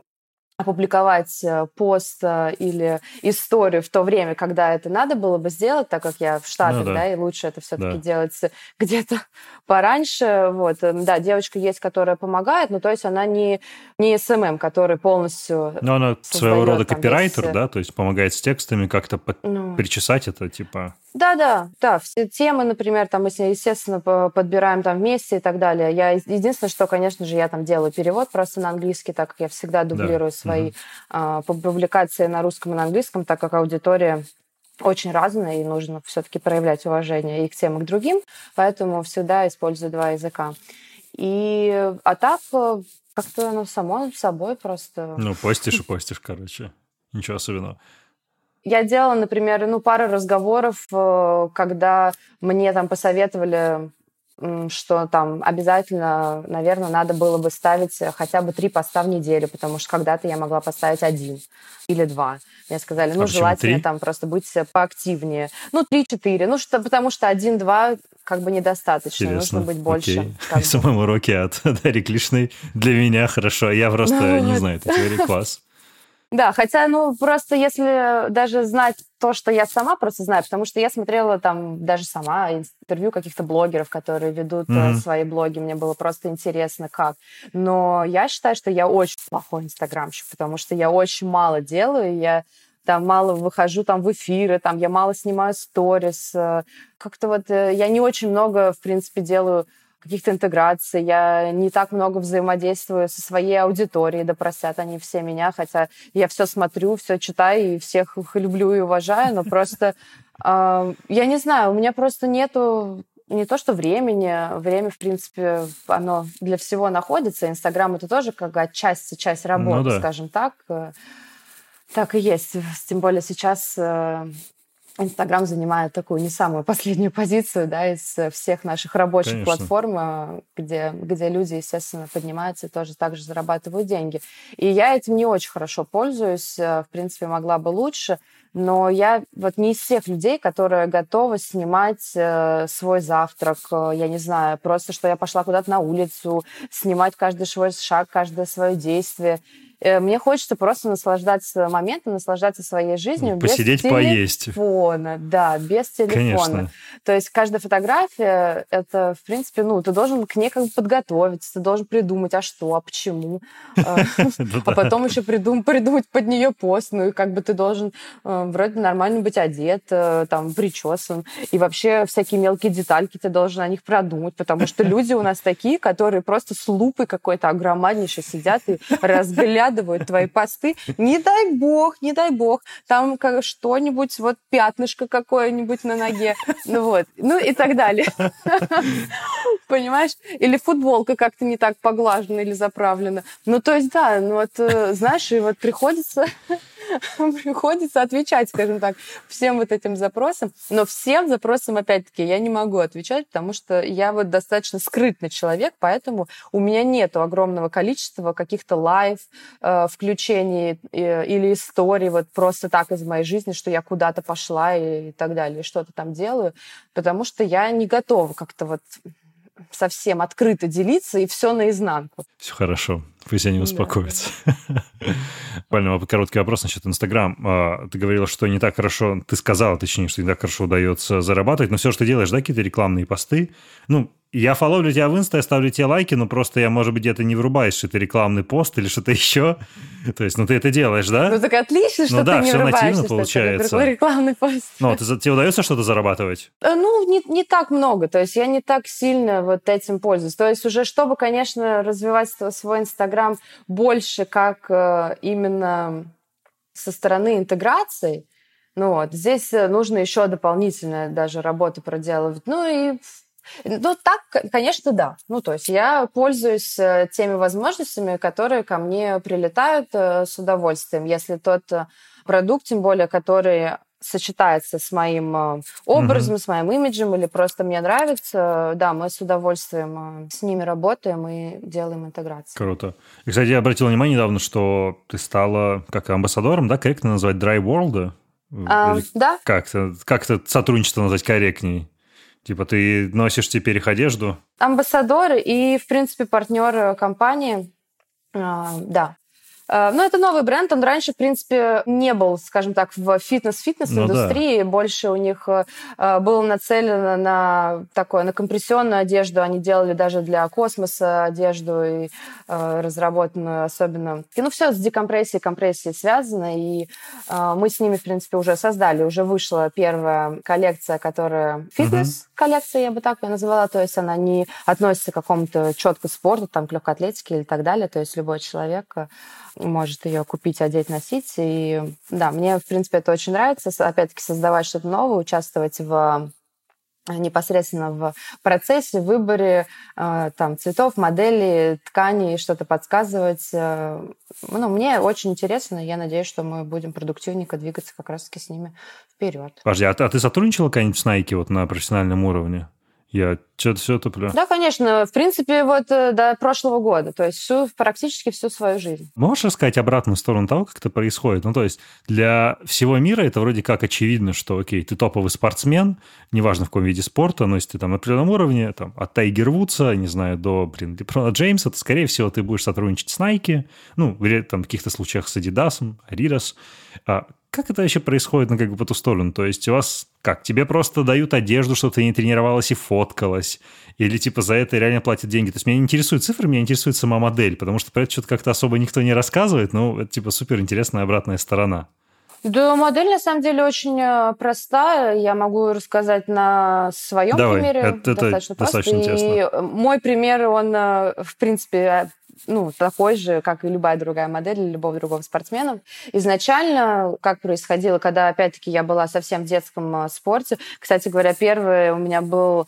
опубликовать э, пост э, или историю в то время, когда это надо было бы сделать, так как я в Штатах, ну, да. да, и лучше это все-таки да. делать где-то пораньше. Вот, эм, да, девочка есть, которая помогает, но то есть она не, не SMM, который полностью Но она своего рода копирайтер, весь... да, то есть помогает с текстами как-то под... ну... причесать это, типа... Да, да, да. Все темы, например, там мы с ней, естественно, подбираем там вместе и так далее. Я единственное, что, конечно же, я там делаю перевод просто на английский, так как я всегда дублирую да. Свои а, публикации на русском и на английском, так как аудитория очень разная, и нужно все-таки проявлять уважение и к тем, и к другим, поэтому всегда использую два языка. И а так э, как-то оно само собой просто... Ну, постишь и постишь, короче. Ничего особенного. Я делала, например, ну, пару разговоров, э, когда мне там посоветовали что там обязательно, наверное, надо было бы ставить хотя бы три поста в неделю, потому что когда-то я могла поставить один или два. Мне сказали, ну, а желательно там просто быть поактивнее. Ну, три-четыре. Ну, что, потому что один-два как бы недостаточно. Интересно. Нужно быть больше. Окей. Как Самому уроки от Дарьи Клишной для меня хорошо. Я просто не знаю, это теория класс. Да, хотя, ну, просто если даже знать то, что я сама просто знаю, потому что я смотрела там даже сама интервью каких-то блогеров, которые ведут mm-hmm. свои блоги, мне было просто интересно, как. Но я считаю, что я очень плохой инстаграмщик, потому что я очень мало делаю, я там мало выхожу там в эфиры, там я мало снимаю сторис. Э, как-то вот э, я не очень много, в принципе, делаю каких-то интеграций, я не так много взаимодействую со своей аудиторией, да простят они все меня, хотя я все смотрю, все читаю и всех их люблю и уважаю, но просто э, я не знаю, у меня просто нету не то что времени, время, в принципе, оно для всего находится. Инстаграм это тоже как отчасти часть работы, ну, да. скажем так. Так и есть. Тем более сейчас э, Инстаграм занимает такую не самую последнюю позицию да, из всех наших рабочих Конечно. платформ, э, где, где люди, естественно, поднимаются и тоже также зарабатывают деньги. И я этим не очень хорошо пользуюсь, э, в принципе, могла бы лучше, но я вот не из тех людей, которые готовы снимать э, свой завтрак, э, я не знаю, просто что я пошла куда-то на улицу, снимать каждый свой шаг, каждое свое действие. Э, мне хочется просто наслаждаться моментом, наслаждаться своей жизнью Посидеть, без поесть. телефона. Да, без телефона. Конечно. То есть каждая фотография, это, в принципе, ну, ты должен к ней как бы подготовиться, ты должен придумать, а что, а почему. Э, а потом еще придумать под нее пост. Ну, и как бы ты должен э, вроде нормально быть одет, там, причесан. И вообще всякие мелкие детальки ты должен о них продумать, потому что люди у нас такие, которые просто с лупой какой-то огромнейшей сидят и разглядывают разглядывают твои посты, не дай бог, не дай бог, там что-нибудь, вот пятнышко какое-нибудь на ноге, ну вот, ну и так далее. Понимаешь? Или футболка как-то не так поглажена или заправлена. Ну, то есть, да, ну вот, э, знаешь, и вот приходится приходится отвечать, скажем так, всем вот этим запросам. Но всем запросам, опять-таки, я не могу отвечать, потому что я вот достаточно скрытный человек, поэтому у меня нету огромного количества каких-то live, э, включений э, или историй вот просто так из моей жизни, что я куда-то пошла и так далее, что-то там делаю, потому что я не готова как-то вот совсем открыто делиться и все наизнанку. Все хорошо, пусть они успокоятся. Да. Буквально короткий вопрос насчет Инстаграм. А, ты говорила, что не так хорошо, ты сказала, точнее, что не так хорошо удается зарабатывать, но все, что ты делаешь, да, какие-то рекламные посты, ну, я фоловлю тебя в инста, я ставлю тебе лайки, но просто я, может быть, где-то не врубаюсь, что это рекламный пост или что-то еще. То есть, ну ты это делаешь, да? Ну так отлично, что ну, да, ты не все врубаешься, нативно получается. это рекламный пост. Ну, ты, тебе удается что-то зарабатывать? Э, ну, не, не так много. То есть я не так сильно вот этим пользуюсь. То есть уже, чтобы, конечно, развивать свой Инстаграм больше как э, именно со стороны интеграции, ну вот, здесь э, нужно еще дополнительная даже работу проделывать. Ну и ну, так, конечно, да. Ну, то есть я пользуюсь э, теми возможностями, которые ко мне прилетают э, с удовольствием. Если тот э, продукт, тем более, который сочетается с моим образом, mm-hmm. с моим имиджем или просто мне нравится, да, мы с удовольствием с ними работаем и делаем интеграцию. Круто. И, кстати, я обратил внимание недавно, что ты стала как амбассадором, да, корректно назвать Dry World? А, да. Как-то, как-то сотрудничество назвать корректней? Типа ты носишь теперь их одежду? Амбассадор и, в принципе, партнер компании. А, да. Э, ну, это новый бренд, он раньше, в принципе, не был, скажем так, в фитнес-фитнес-индустрии, ну, да. больше у них э, было нацелено на такое, на компрессионную одежду, они делали даже для космоса одежду и э, разработанную особенно. И, ну, все с декомпрессией, компрессией связано, и мы с ними, в принципе, уже создали, уже вышла первая коллекция, которая фитнес-коллекция, я бы так ее назвала, то есть она не относится к какому-то четко спорту, там, к легкой атлетике или так далее, то есть любой человек может ее купить, одеть, носить. И да, мне, в принципе, это очень нравится. Опять-таки, создавать что-то новое, участвовать в непосредственно в процессе, выборе э, там, цветов, моделей, тканей, что-то подсказывать. Э, ну, мне очень интересно, я надеюсь, что мы будем продуктивненько двигаться как раз-таки с ними вперед. Подожди, а а ты сотрудничала когда-нибудь с Nike вот на профессиональном уровне? Я что-то все туплю. Да, конечно. В принципе, вот э, до прошлого года. То есть всю, практически всю свою жизнь. Можешь рассказать обратную сторону того, как это происходит? Ну, то есть для всего мира это вроде как очевидно, что, окей, ты топовый спортсмен, неважно в каком виде спорта, но если ты там на определенном уровне, там, от Тайгер Вудса, не знаю, до, блин, Леброна Джеймса, то, скорее всего, ты будешь сотрудничать с Nike, ну, там, в каких-то случаях с Adidas, Adidas. Как это вообще происходит, ну, как бы по ту сторону? То есть у вас как, тебе просто дают одежду, чтобы ты не тренировалась и фоткалась? Или типа за это реально платят деньги? То есть меня не интересуют цифры, меня интересует сама модель, потому что про это что-то как-то особо никто не рассказывает, но это типа супер интересная обратная сторона. Да, модель на самом деле очень э, простая. Я могу рассказать на своем Давай, примере. Это, это достаточно, достаточно интересно. И мой пример, он, э, в принципе, ну, такой же, как и любая другая модель или любого другого спортсмена. Изначально, как происходило, когда, опять-таки, я была совсем в детском э, спорте, кстати говоря, первый у меня был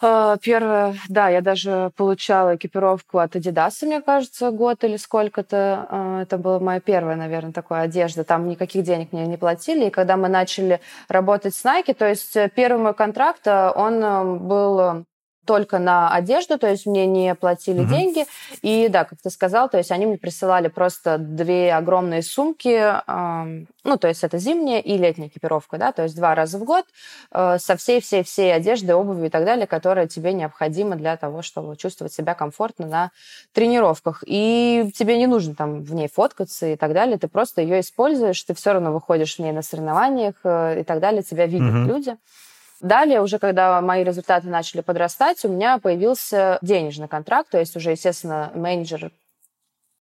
э, Первое, да, я даже получала экипировку от Adidas, мне кажется, год или сколько-то. Э, это была моя первая, наверное, такая одежда. Там никаких денег мне не платили. И когда мы начали работать с Nike, то есть первый мой контракт, он был только на одежду, то есть мне не платили угу. деньги. И да, как ты сказал, то есть они мне присылали просто две огромные сумки, э, ну, то есть это зимняя и летняя экипировка, да, то есть два раза в год э, со всей-всей-всей одеждой, обувью и так далее, которая тебе необходима для того, чтобы чувствовать себя комфортно на тренировках. И тебе не нужно там в ней фоткаться и так далее, ты просто ее используешь, ты все равно выходишь в ней на соревнованиях э, и так далее, тебя видят угу. люди. Далее, уже когда мои результаты начали подрастать, у меня появился денежный контракт, то есть уже, естественно, менеджер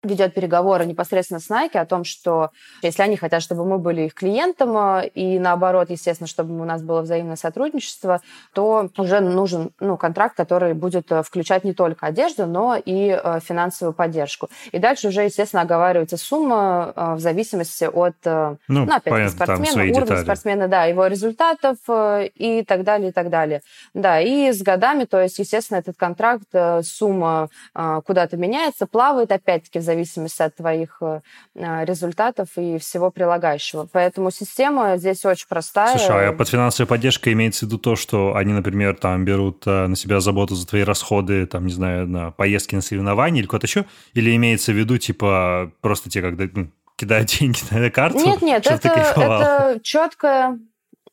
ведет переговоры непосредственно с Nike о том, что если они хотят, чтобы мы были их клиентом, э, и наоборот, естественно, чтобы у нас было взаимное сотрудничество, то уже нужен ну, контракт, который будет э, включать не только одежду, но и э, финансовую поддержку. И дальше уже, естественно, оговаривается сумма в зависимости от, ну, ну опять понятно, спортсмена, уровня детали. спортсмена, да, его результатов и так далее, и так далее. Да, и с годами, то есть, естественно, этот контракт, сумма куда-то меняется, плавает, опять-таки, в зависимости от твоих э, а, результатов и всего прилагающего. Поэтому система здесь очень простая. Слушай, а под финансовой поддержкой имеется в виду то, что они, например, там берут э, на себя заботу за твои расходы, там, не знаю, на поездки на соревнования или куда-то еще? Или имеется в виду, типа, просто те, когда ну, кидают деньги на карту? Нет, нет, это, это четкая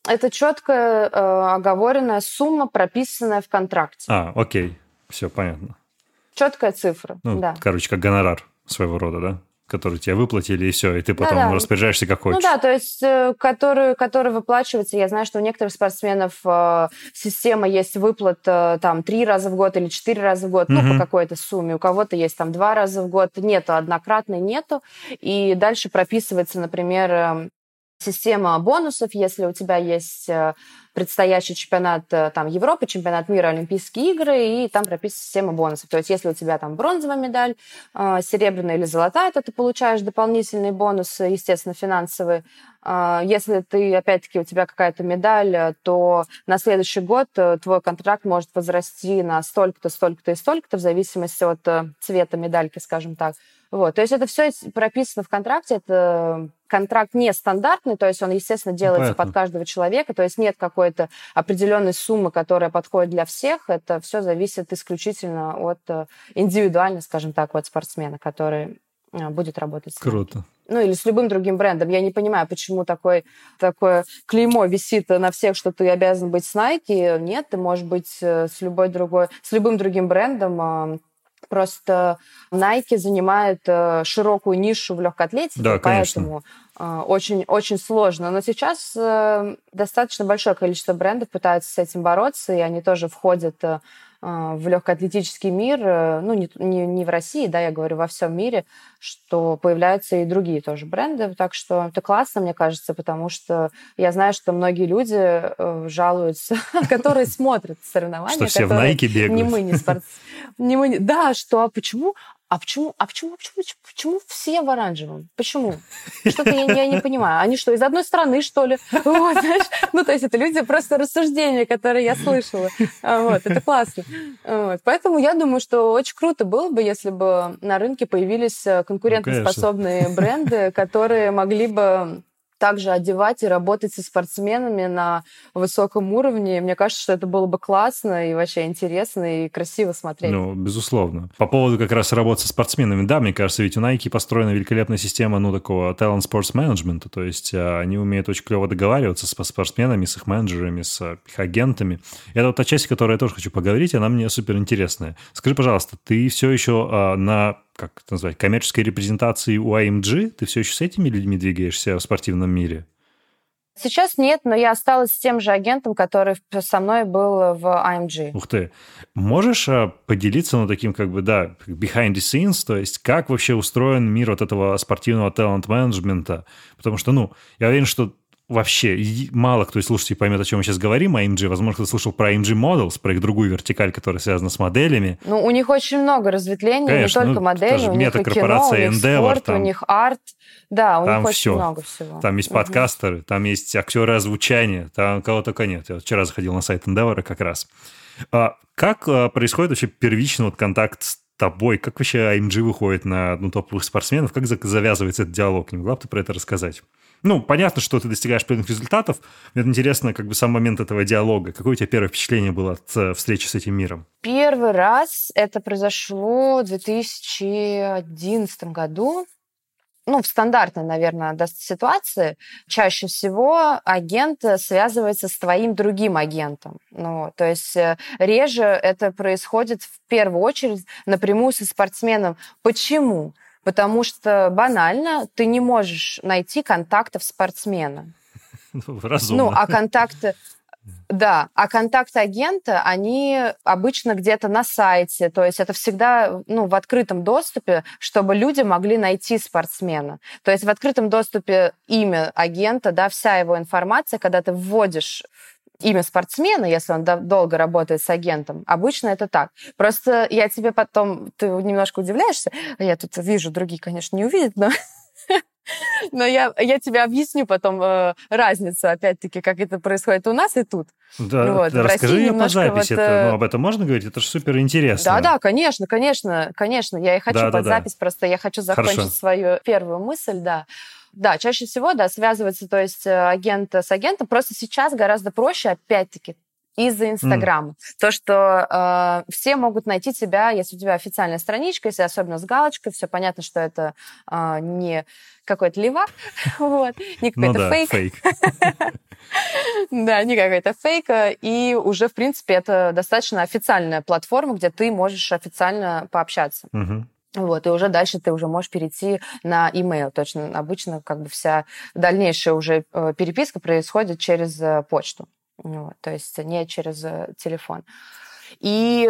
это четкая э, оговоренная сумма, прописанная в контракте. А, окей, все понятно. Четкая цифра, ну, да. Короче, как гонорар своего рода, да? которые тебе выплатили, и все, и ты потом да, да. распоряжаешься как хочешь. Ну да, то есть, э, который, который выплачивается, я знаю, что у некоторых спортсменов э, система есть выплат э, там три раза в год или четыре раза в год, угу. ну, по какой-то сумме. У кого-то есть там два раза в год, нету, однократной нету. И дальше прописывается, например, э, система бонусов, если у тебя есть э, предстоящий чемпионат э, там, Европы, чемпионат мира, Олимпийские игры, и там прописана система бонусов. То есть если у тебя там бронзовая медаль, э, серебряная или золотая, то ты получаешь дополнительные бонусы, естественно, финансовые. Э, если ты, опять-таки, у тебя какая-то медаль, то на следующий год твой контракт может возрасти на столько-то, столько-то и столько-то, в зависимости от цвета медальки, скажем так. Вот. То есть это все прописано в контракте, это контракт нестандартный, то есть он, естественно, делается Понятно. под каждого человека, то есть нет какой-то определенной суммы, которая подходит для всех, это все зависит исключительно от э, индивидуально, скажем так, от спортсмена, который э, будет работать. С Круто. Ну, или с любым другим брендом. Я не понимаю, почему такой, такое клеймо висит на всех, что ты обязан быть с Nike. Нет, ты можешь быть э, с любой другой, с любым другим брендом, Просто Nike занимает э, широкую нишу в легкой атлетике, да, поэтому э, очень, очень сложно. Но сейчас э, достаточно большое количество брендов пытаются с этим бороться, и они тоже входят а, в легкоатлетический мир, э, ну, не, не, не в России, да, я говорю, во всем мире, что появляются и другие тоже бренды. Так что это классно, мне кажется, потому что я знаю, что многие люди э, жалуются, которые смотрят соревнования. Что все в Nike бегают. Не мы, не спортсмены. Да, что, а почему? А почему, а почему, почему, почему все в оранжевом? Почему? Что-то я, я не понимаю. Они что, из одной страны, что ли? Вот, знаешь? Ну, то есть это люди просто рассуждения, которые я слышала. А, вот, это классно. Вот. Поэтому я думаю, что очень круто было бы, если бы на рынке появились э, конкурентоспособные ну, бренды, которые могли бы также одевать и работать со спортсменами на высоком уровне. Мне кажется, что это было бы классно и вообще интересно и красиво смотреть. Ну, безусловно. По поводу как раз работы со спортсменами, да, мне кажется, ведь у Nike построена великолепная система, ну, такого talent sports management, то есть а, они умеют очень клево договариваться с спортсменами, с их менеджерами, с их агентами. Это вот та часть, о которой я тоже хочу поговорить, она мне супер интересная. Скажи, пожалуйста, ты все еще а, на как это назвать, коммерческой репрезентации у AMG? Ты все еще с этими людьми двигаешься в спортивном мире? Сейчас нет, но я осталась с тем же агентом, который со мной был в AMG. Ух ты. Можешь а, поделиться, ну, таким, как бы, да, behind the scenes, то есть как вообще устроен мир вот этого спортивного талант-менеджмента? Потому что, ну, я уверен, что вообще мало кто из слушателей поймет, о чем мы сейчас говорим, о AMG. Возможно, кто слышал про AMG Models, про их другую вертикаль, которая связана с моделями. Ну, у них очень много разветвлений, Конечно, не только ну, модели, у них и кино, у них Endeavor, спорт, там, у них арт. Да, у там них все. очень много всего. Там есть угу. подкастеры, там есть актеры озвучания, там кого только нет. Я вчера заходил на сайт Endeavor как раз. А как а, происходит вообще первичный вот контакт с тобой? Как вообще AMG выходит на ну, топовых спортсменов? Как завязывается этот диалог? Не могла бы ты про это рассказать? Ну, понятно, что ты достигаешь определенных результатов. Мне интересно, как бы сам момент этого диалога. Какое у тебя первое впечатление было от э, встречи с этим миром? Первый раз это произошло в 2011 году ну, в стандартной, наверное, ситуации чаще всего агент связывается с твоим другим агентом. Ну, то есть э, реже это происходит в первую очередь напрямую со спортсменом. Почему? Потому что банально ты не можешь найти контактов спортсмена. Ну, разумно. Ну, а контакты... Да, а контакты агента, они обычно где-то на сайте, то есть это всегда ну, в открытом доступе, чтобы люди могли найти спортсмена. То есть в открытом доступе имя агента, да, вся его информация, когда ты вводишь имя спортсмена, если он долго работает с агентом. Обычно это так. Просто я тебе потом... Ты немножко удивляешься. Я тут вижу, другие, конечно, не увидят, но... Но я, я тебе объясню потом э, разницу, опять-таки, как это происходит у нас и тут. Да, вот. да расскажи мне по записи, вот, это, ну, об этом можно говорить? Это же супер интересно. Да, да, конечно, конечно, конечно. Я и хочу да, под да, запись, да. просто я хочу закончить Хорошо. свою первую мысль, да. Да, чаще всего, да, связывается, то есть э, агент с агентом. Просто сейчас гораздо проще, опять-таки, из-за Инстаграма. Mm. То, что э, все могут найти тебя, если у тебя официальная страничка, если особенно с галочкой, все понятно, что это э, не какой-то левак, вот, не ну какой-то фейк. Да, не какой-то фейк. И уже, в принципе, это достаточно официальная платформа, где ты можешь официально пообщаться. Вот, и уже дальше ты уже можешь перейти на email. Точно, обычно как бы вся дальнейшая уже э, переписка происходит через э, почту. Вот, то есть не через э, телефон. И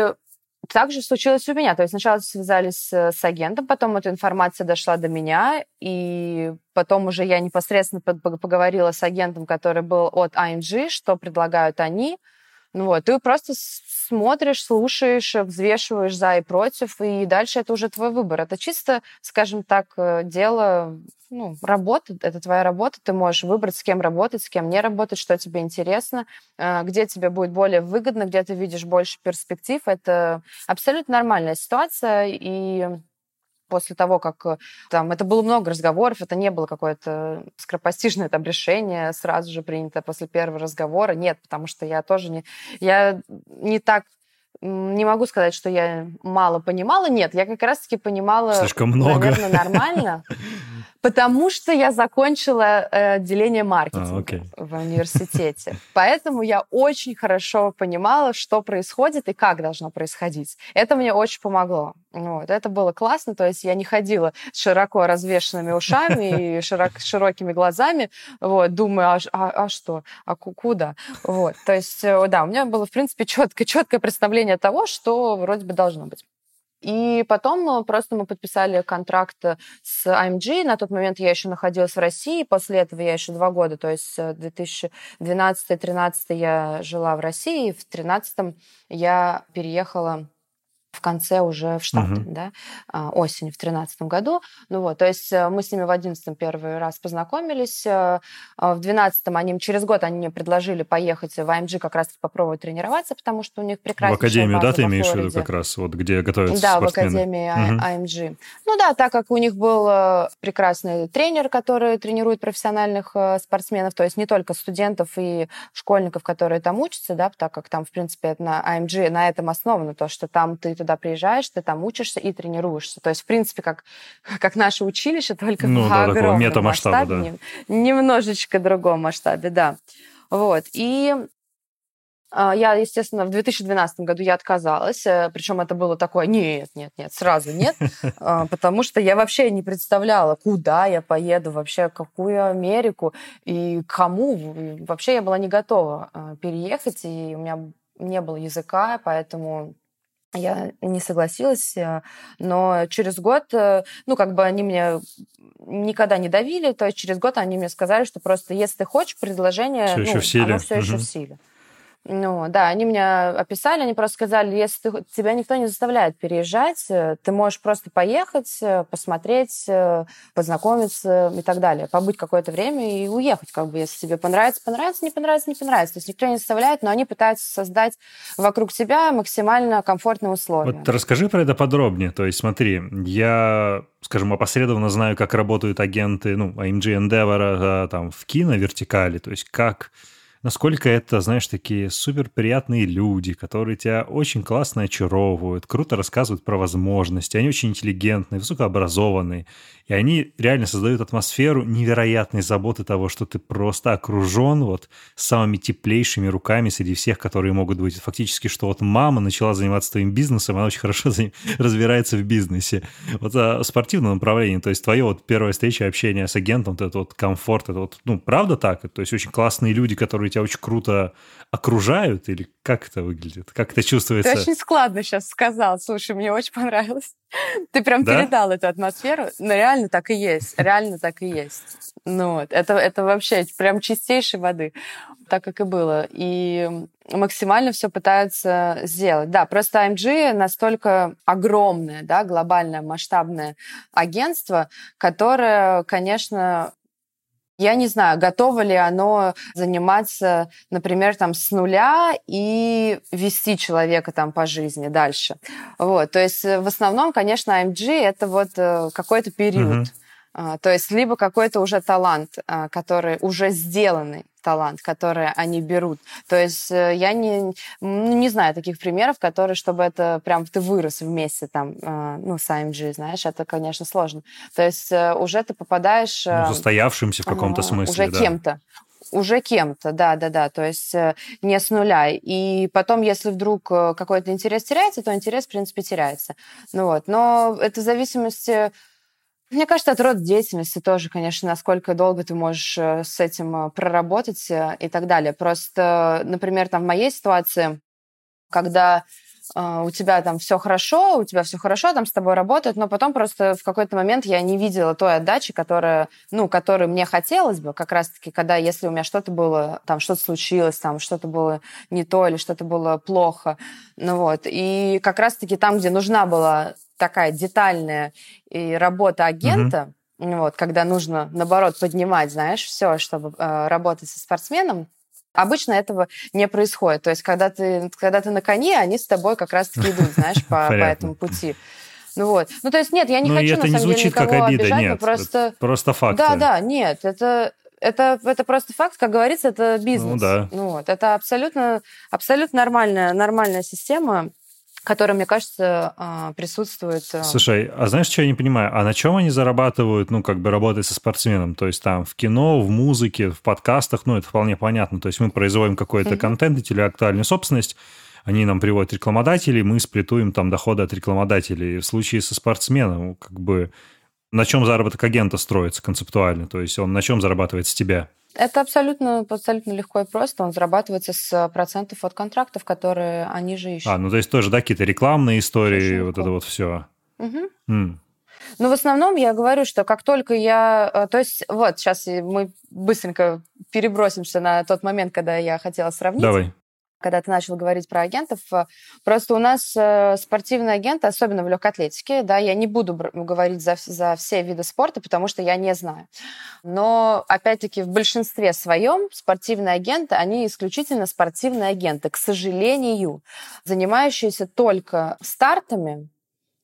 также случилось у меня. То есть сначала связались с агентом, потом эта информация дошла до меня, и потом уже я непосредственно поговорила с агентом, который был от ING, что предлагают они. Ну вот, ты просто смотришь, слушаешь, взвешиваешь за и против, и дальше это уже твой выбор. Это чисто, скажем так, э, дело, ну, работа, это твоя работа, ты можешь выбрать, с кем работать, с кем не работать, что тебе интересно, э, где тебе будет более выгодно, где ты видишь больше перспектив. Это абсолютно нормальная ситуация, и после того, как э, там это было много разговоров, это не было какое-то скоропостижное там решение сразу же принято после первого разговора. Нет, потому что я тоже не... Я не так не могу сказать, что я мало понимала. Нет, я как раз-таки понимала, Слишком много. наверное, нормально. Потому что я закончила э, отделение маркетинга а, okay. в университете. Поэтому я очень хорошо понимала, что происходит и как должно происходить. Это мне очень помогло. Вот. Это было классно. То есть я не ходила с широко развешенными ушами и широк, широкими глазами, вот, думая, а, а, а что, а куда? Вот. То есть, э, да, у меня было, в принципе, четкое, четкое представление того, что вроде бы должно быть. И потом э, просто мы подписали контракт с AMG. На тот момент я еще находилась в России. После этого я еще два года, то есть 2012-2013 я жила в России. В 2013 я переехала в конце уже в Штаты, угу. да, а, осенью в тринадцатом году. Ну вот, то есть э, мы с ними в одиннадцатом первый раз познакомились. Э, а в двенадцатом они через год они мне предложили поехать в АМГ как раз попробовать тренироваться, потому что у них прекрасно. В академию, да, ты имеешь в виду как раз, вот где готовятся Да, спортсмены. в академии угу. АМГ. Ну да, так как у них был э, прекрасный тренер, который тренирует профессиональных спортсменов, то есть не только студентов и школьников, которые там учатся, да, так как там, в принципе, на АМГ на этом основано, то, что там ты туда приезжаешь, ты там учишься и тренируешься. То есть, в принципе, как, как наше училище, только ну, в да, огромном масштабе. Да. Немножечко другом масштабе, да. Вот. И а, я, естественно, в 2012 году я отказалась, э, причем это было такое, нет, нет, нет, сразу нет, а, потому что я вообще не представляла, куда я поеду, вообще какую Америку и кому. Вообще я была не готова а, переехать, и у меня не было языка, поэтому я не согласилась, э, но через год, э, ну, как бы они мне никогда не давили, то есть через год они мне сказали, что просто если ты хочешь, предложение, все ну, еще в силе. оно все угу. еще в силе. Ну, да, они меня описали, они просто сказали, если ты, тебя никто не заставляет переезжать, э, ты можешь просто поехать, э, посмотреть, э, познакомиться и так далее, побыть какое-то время и уехать, как бы, если тебе понравится, понравится, не понравится, не понравится. То есть никто не заставляет, но они пытаются создать вокруг себя максимально комфортные условия. Вот расскажи про это подробнее. То есть смотри, я скажем, опосредованно знаю, как работают агенты, ну, AMG Endeavor там в кино вертикали, то есть как насколько это, знаешь, такие супер приятные люди, которые тебя очень классно очаровывают, круто рассказывают про возможности, они очень интеллигентные, высокообразованные, и они реально создают атмосферу невероятной заботы того, что ты просто окружен вот самыми теплейшими руками среди всех, которые могут быть. Фактически, что вот мама начала заниматься твоим бизнесом, она очень хорошо разбирается в бизнесе. Вот о спортивном направлении, то есть твое вот первая встреча, общение с агентом, вот это вот комфорт, это вот, ну, правда так? То есть очень классные люди, которые тебя очень круто окружают, или как это выглядит? Как это чувствуется? Ты очень складно сейчас сказал. Слушай, мне очень понравилось. Ты прям да? передал эту атмосферу. Но реально так и есть. Реально так и есть. Ну вот. Это, это вообще прям чистейшей воды. Так как и было. И максимально все пытаются сделать. Да, просто AMG настолько огромное, да, глобальное, масштабное агентство, которое, конечно, я не знаю, готово ли оно заниматься, например, там с нуля и вести человека там по жизни дальше. Вот, то есть э, в основном, конечно, AMG это вот э, какой-то период. Mm-hmm. А, то есть либо какой-то уже талант, а, который уже сделанный талант, который они берут. То есть э, я не, ну, не знаю таких примеров, которые, чтобы это прям ты вырос вместе там, а, ну, с AMG, знаешь, это, конечно, сложно. То есть э, уже ты попадаешь... Ну, застоявшимся в каком-то смысле, Уже да. кем-то уже кем-то, да, да, да, то есть э, не с нуля. И потом, если вдруг какой-то интерес теряется, то интерес, в принципе, теряется. Ну вот, но это в зависимости мне кажется, от рода деятельности тоже, конечно, насколько долго ты можешь э, с этим э, проработать э, и так далее. Просто, например, там в моей ситуации, когда у тебя там все хорошо, у тебя все хорошо, там с тобой работают, но потом просто в какой-то момент я не видела той отдачи, которая, ну, которую мне хотелось бы, как раз-таки, когда, если у меня что-то было, там что-то случилось, там что-то было не то или что-то было плохо, ну вот, и как раз-таки там, где нужна была такая детальная и работа агента, угу. вот, когда нужно, наоборот, поднимать, знаешь, все, чтобы э, работать со спортсменом, Обычно этого не происходит. То есть, когда ты, когда ты на коне, они с тобой как раз-таки идут, знаешь, по, по этому пути. Ну вот. Ну, то есть, нет, я не ну, хочу, это на самом деле, никого как обида, обижать, нет, просто... просто факт. Да, да, нет, это, это, это просто факт, как говорится, это бизнес. Ну, да. Ну, вот. Это абсолютно, абсолютно нормальная, нормальная система которая, мне кажется, а, присутствует. А, Слушай, а знаешь, что я не понимаю? А на чем они зарабатывают, ну, как бы работая со спортсменом? То есть там в кино, в музыке, в подкастах, ну, это вполне понятно. То есть мы производим какой-то mm-hmm. контент или актуальную собственность, они нам приводят рекламодателей, мы сплетуем там доходы от рекламодателей. В случае со спортсменом, как бы, на чем заработок агента строится концептуально? То есть он на чем зарабатывает с тебя? Это абсолютно, абсолютно легко и просто. Он зарабатывается с процентов от контрактов, которые они же ищут. А, ну то есть тоже, да, какие-то рекламные истории, Совершенно вот это вот все. Угу. М. Ну, в основном я говорю, что как только я... Э, то есть вот, сейчас мы быстренько перебросимся на тот момент, когда я хотела сравнить. Давай. Когда ты начал говорить про агентов, э, просто у нас э, спортивные агенты, особенно в легкой атлетике, да, я не буду говорить за, за все виды спорта, потому что я не знаю. Но, опять-таки, в большинстве своем спортивные агенты, они исключительно спортивные агенты, к сожалению, занимающиеся только стартами,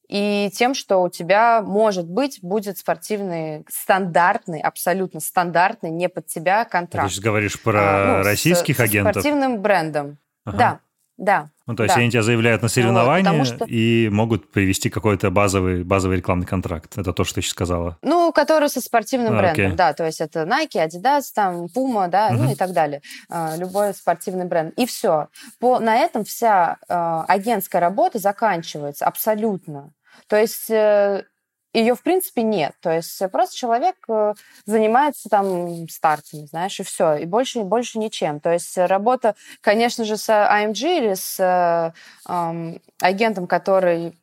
и тем, что у тебя, может быть, будет спортивный, стандартный, абсолютно стандартный, не под тебя контракт. Ты сейчас говоришь про а, ну, российских с, агентов? С спортивным брендом. Ага. Да, да. Ну, то есть да. они тебя заявляют на соревнования вот, что... и могут привести какой-то базовый, базовый рекламный контракт. Это то, что ты сейчас сказала. Ну, который со спортивным а, брендом, окей. да. То есть это Nike, Adidas, там, Puma, да, угу. ну и так далее. А, любой спортивный бренд. И все. По, на этом вся а, агентская работа заканчивается абсолютно. То есть э, ее, в принципе, нет. То есть просто человек э, занимается там стартами, знаешь, и все. И больше, больше ничем. То есть работа, конечно же, с AMG или с э, агентом, который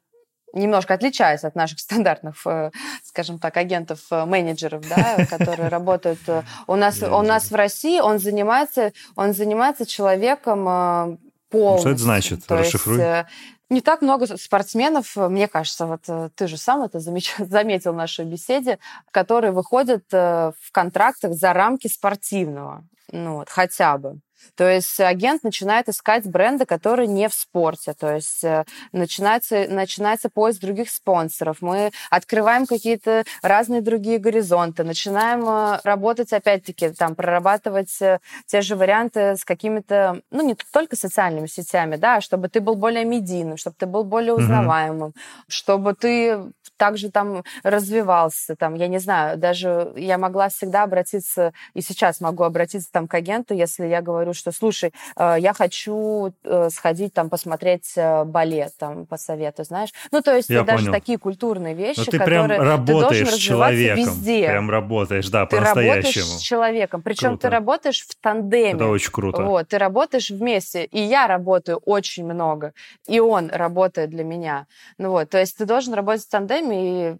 немножко отличается от наших стандартных, э, скажем так, агентов-менеджеров, да, которые работают у нас, у нас в России. Он занимается, он занимается человеком полностью. Что это значит? То Расшифруй. Есть, не так много спортсменов, мне кажется, вот э, ты же сам это заметил в нашей беседе, которые выходят э, в контрактах за рамки спортивного, ну вот, хотя бы. То есть агент начинает искать бренды, которые не в спорте. То есть э, начинается, начинается поиск других спонсоров. Мы открываем какие-то разные другие горизонты, начинаем э, работать, опять-таки, там, прорабатывать э, те же варианты с какими-то, ну, не только социальными сетями, да, чтобы ты был более медийным, чтобы ты был более узнаваемым, mm-hmm. чтобы ты также там развивался, там, я не знаю, даже я могла всегда обратиться, и сейчас могу обратиться там к агенту, если я говорю, что, слушай, э, я хочу э, сходить там посмотреть э, балет, там, по совету, знаешь. Ну, то есть я даже понял. такие культурные вещи, Но ты которые прям работаешь ты должен с человеком, везде. Прям работаешь, да, ты по-настоящему. работаешь с человеком, причем круто. ты работаешь в тандеме. Это очень круто. Вот, ты работаешь вместе, и я работаю очень много, и он работает для меня. Ну вот, то есть ты должен работать в тандеме, и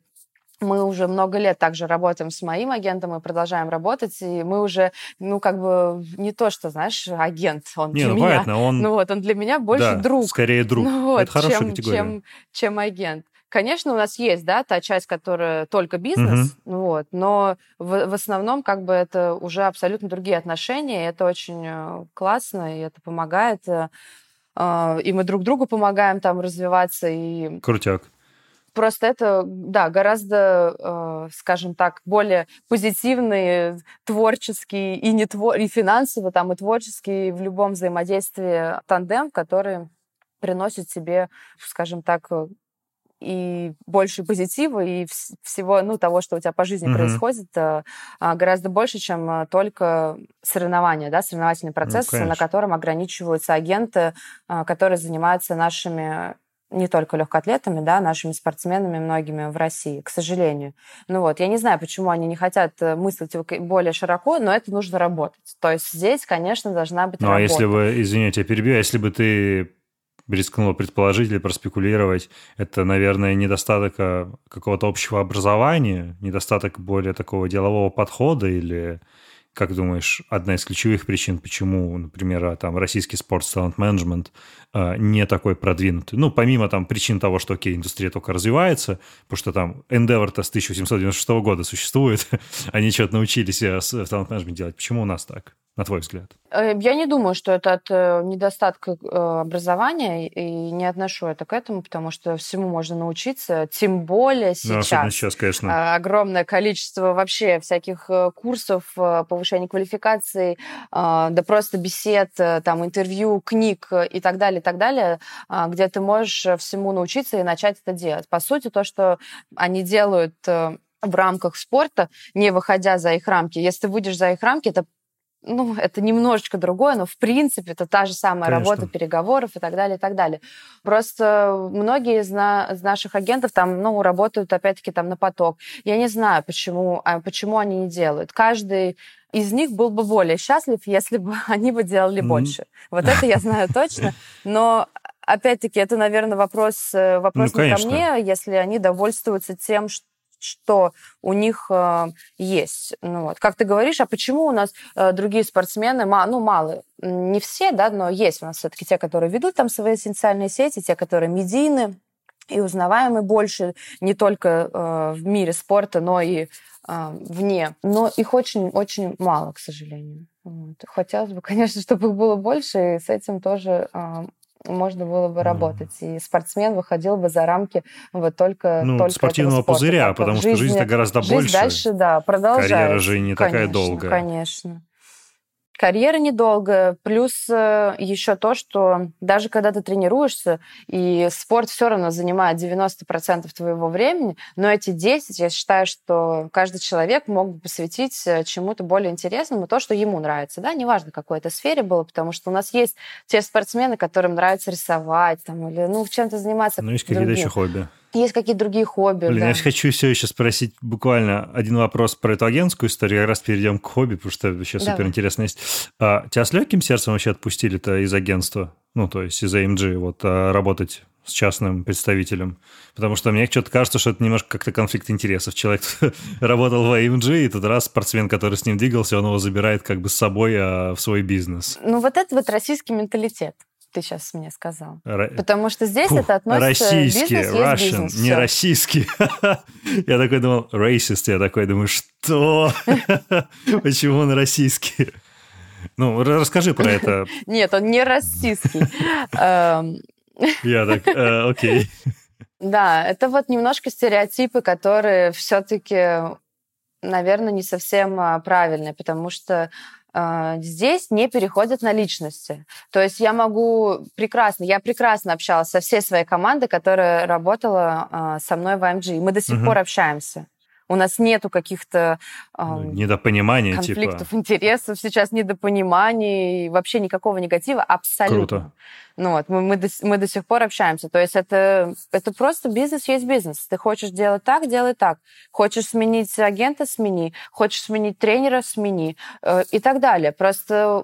мы уже много лет также работаем с моим агентом и продолжаем работать, и мы уже, ну, как бы не то, что, знаешь, агент, он не, для ну, меня. Понятно, он... Ну вот, он для меня больше да, друг. скорее друг. Ну, вот, Это хорошая чем, категория. Чем, чем агент. Конечно, у нас есть, да, та часть, которая только бизнес, Мгм. вот, но в, в основном как бы это уже абсолютно другие отношения, и это очень э, классно, и это помогает, э, э, и мы друг другу помогаем там развиваться, и Крутяк. Просто это, да, гораздо, э, скажем так, более позитивный, творческий и не твор... и финансово, там, и творческий в любом взаимодействии тандем, который приносит тебе, скажем так, э, и больше позитива, и вс- всего, ну, того, что у тебя по жизни Мгм. происходит, э, а, гораздо больше, чем э, только соревнования, да, соревновательный процесс, на конечно. котором ограничиваются агенты, а, которые занимаются нашими не только легкоатлетами, да, нашими спортсменами многими в России, к сожалению. Ну вот, я не знаю, почему они не хотят э, мыслить более широко, но это нужно работать. То есть здесь, конечно, должна быть Ну, а работа. если бы, извини, я перебью, а если бы ты рискнула предположить или проспекулировать, это, наверное, недостаток а, какого-то общего образования, недостаток более такого делового подхода или как думаешь, одна из ключевых причин, почему, например, а, там российский спорт талант менеджмент не такой продвинутый? Ну, помимо там причин того, что, окей, индустрия только развивается, потому что там Endeavor-то с 1796 года существует, они что-то научились э, в талант менеджмент делать. Почему у нас так, на твой взгляд? Э, Я не думаю, что это от э, недостатка э, образования, и не отношу это к этому, потому что всему можно научиться, тем более Ну, особенно сейчас. сейчас, конечно. А, огромное количество вообще всяких курсов повышения квалификации, да просто бесед, там, интервью, книг и так далее, и так далее, а, где ты можешь всему научиться и начать это делать. По сути, то, что они делают в рамках спорта, не выходя за их рамки. Если ты выйдешь за их рамки, это ну, это немножечко другое, но в принципе это та же самая Конечно. работа переговоров и так далее, и так далее. Просто многие из, на- из наших агентов там, ну, работают опять-таки там на поток. Я не знаю, почему, а почему они не делают. Каждый из них был бы более счастлив, если бы они бы делали Мгм. больше. Вот это я знаю точно. Но опять-таки это, наверное, вопрос, э, вопрос Ну, не ко мне, если они довольствуются тем, ш- что у них э, есть. Ну, вот. Как ты говоришь, а почему у нас э, другие спортсмены, ну, мало, не все, да, но есть у нас все-таки те, которые ведут там свои социальные сети, те, которые медийны и узнаваемы больше не только э, в мире спорта, но и э, вне. Но их очень-очень мало, к сожалению. Вот. Хотелось бы, конечно, чтобы их было больше, и с этим тоже э, можно было бы работать. И спортсмен выходил бы за рамки вот только, ну, только спортивного спорта, пузыря, потому что жизнь-то гораздо жизнь больше. дальше, да, продолжается. Карьера же не конечно, такая долгая. Конечно. Карьера недолгая, плюс э, еще то, что даже когда ты тренируешься, и спорт все равно занимает 90% твоего времени, но эти 10, я считаю, что каждый человек мог бы посвятить э, чему-то более интересному, то, что ему нравится, да, неважно, какой это сфере было, потому что у нас есть те спортсмены, которым нравится рисовать, там, или, ну, чем-то заниматься. Ну, есть какие-то еще хобби. Есть какие-то другие хобби. Блин, да. я хочу все еще спросить буквально один вопрос про эту агентскую историю. Как раз перейдем к хобби, потому что вообще Давай. супер интересно есть. А, тебя с легким сердцем вообще отпустили-то из агентства? Ну, то есть из AMG, вот, а, работать с частным представителем. Потому что мне что-то кажется, что это немножко как-то конфликт интересов. Человек работал в AMG, и тот раз спортсмен, который с ним двигался, он его забирает как бы с собой а, в свой бизнес. Ну, вот это вот российский менталитет ты сейчас мне сказал. Ра... Потому что здесь Фух, это относится российский, бизнес Russian, бизнес. не всё. российский. Я такой думал, racist, я такой думаю, что? Почему он российский? Ну, ра- расскажи про это. Нет, он не российский. Эм, Я так, э, окей. Да, это вот немножко стереотипы, которые все-таки, наверное, не совсем а, правильные, потому что здесь не переходят на личности. То есть я могу прекрасно, я прекрасно общалась со всей своей командой, которая работала а, со мной в AMG. Мы до сих Мгм. пор общаемся. У нас нету каких-то Ну, Недопонимание, типа. конфликтов интересов, сейчас недопониманий, вообще никакого негатива, абсолютно. Круто. Ну вот, мы, мы, до, мы до сих пор общаемся. То есть это, это просто бизнес есть бизнес. Ты хочешь делать так, делай так. Хочешь сменить агента, смени. Хочешь сменить тренера, смени. Э, и так далее. Просто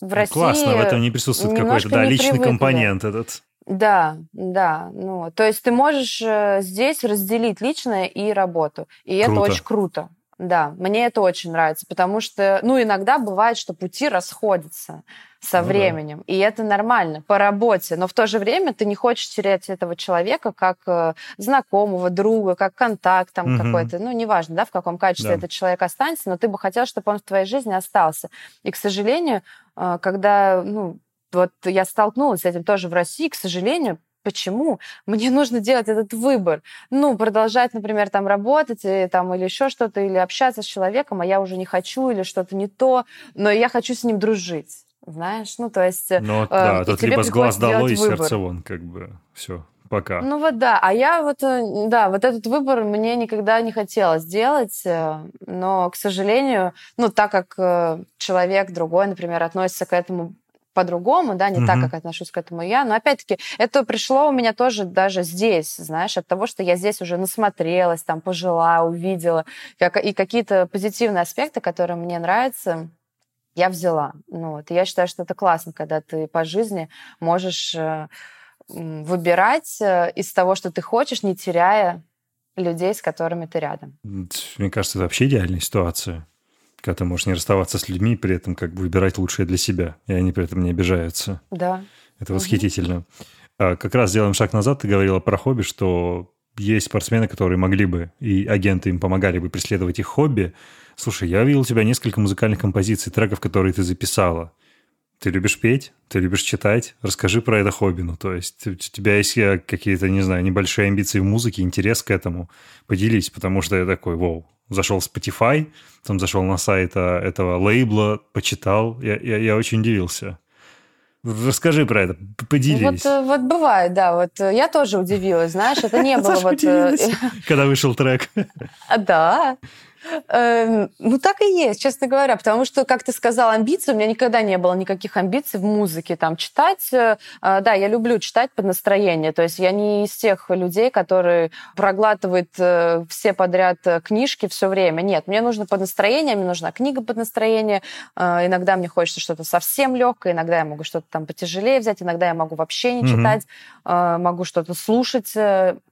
в Ну, России... Классно, в этом не присутствует какой-то, да, личный привыкли. компонент этот. Да, да. Ну, то есть ты можешь э, здесь разделить личное и работу. И это Круто. очень круто. Да, мне это очень нравится, потому что, ну, иногда бывает, что пути расходятся со Ну да. временем, и это нормально по работе, но в то же время ты не хочешь терять этого человека как э, знакомого, друга, как контакт там Мгм. какой-то, ну, неважно, да, в каком качестве Да. этот человек останется, но ты бы хотел, чтобы он в твоей жизни остался. И, к сожалению, э, когда, ну, вот я столкнулась с этим тоже в России, к сожалению, Почему? Мне нужно делать этот выбор. Ну, продолжать, например, там работать и, там, или еще что-то, или общаться с человеком, а я уже не хочу, или что-то не то, но я хочу с ним дружить. Знаешь, ну, то есть... Но э, да, тут либо с глаз долой, и выбор. сердце вон, как бы, все, пока. Ну вот да, а я вот, э, да, вот этот выбор мне никогда не хотелось делать, э, но, к сожалению, ну так как э, человек другой, например, относится к этому по-другому, да, не так, Мгм. как отношусь к этому я, но опять-таки это пришло у меня тоже даже здесь, знаешь, от того, что я здесь уже насмотрелась, там, пожила, увидела, как- и какие-то позитивные аспекты, которые мне нравятся, я взяла. Ну, вот. И я считаю, что это классно, когда ты по жизни можешь э, выбирать э, из того, что ты хочешь, не теряя людей, с которыми ты рядом. Мне кажется, это вообще идеальная ситуация. Когда ты можешь не расставаться с людьми, при этом как бы выбирать лучшее для себя, и они при этом не обижаются. Да. Это восхитительно. А, Как раз сделаем шаг назад. Ты говорила про хобби, что есть спортсмены, которые могли бы, и агенты им помогали бы преследовать их хобби. Слушай, я видел у тебя несколько музыкальных композиций, треков, которые ты записала. Ты любишь петь? Ты любишь читать? Расскажи про это хобби. Ну, то есть у тебя есть э, какие-то, не знаю, небольшие амбиции в музыке, интерес к этому? Поделись, потому что я такой, вау, зашел в Spotify, там зашел на сайт а, этого лейбла, почитал, я, я, я очень удивился. Расскажи про это, поделись. Вот, э, вот бывает, да. Вот э, я тоже удивилась, знаешь, это не было вот... э, когда вышел трек. Да. Эм, ну, так и есть, честно говоря, потому что, как ты сказал, амбиции, у меня никогда не было никаких амбиций в музыке. Там, читать, э, э, да, я люблю читать под настроение, то есть я не из тех людей, которые проглатывают э, все подряд книжки все время. Нет, мне нужно под настроение, мне нужна книга под настроение. Иногда мне хочется что-то совсем легкое, иногда я могу что-то там потяжелее взять, иногда я могу вообще не читать, mm-hmm. могу что-то слушать.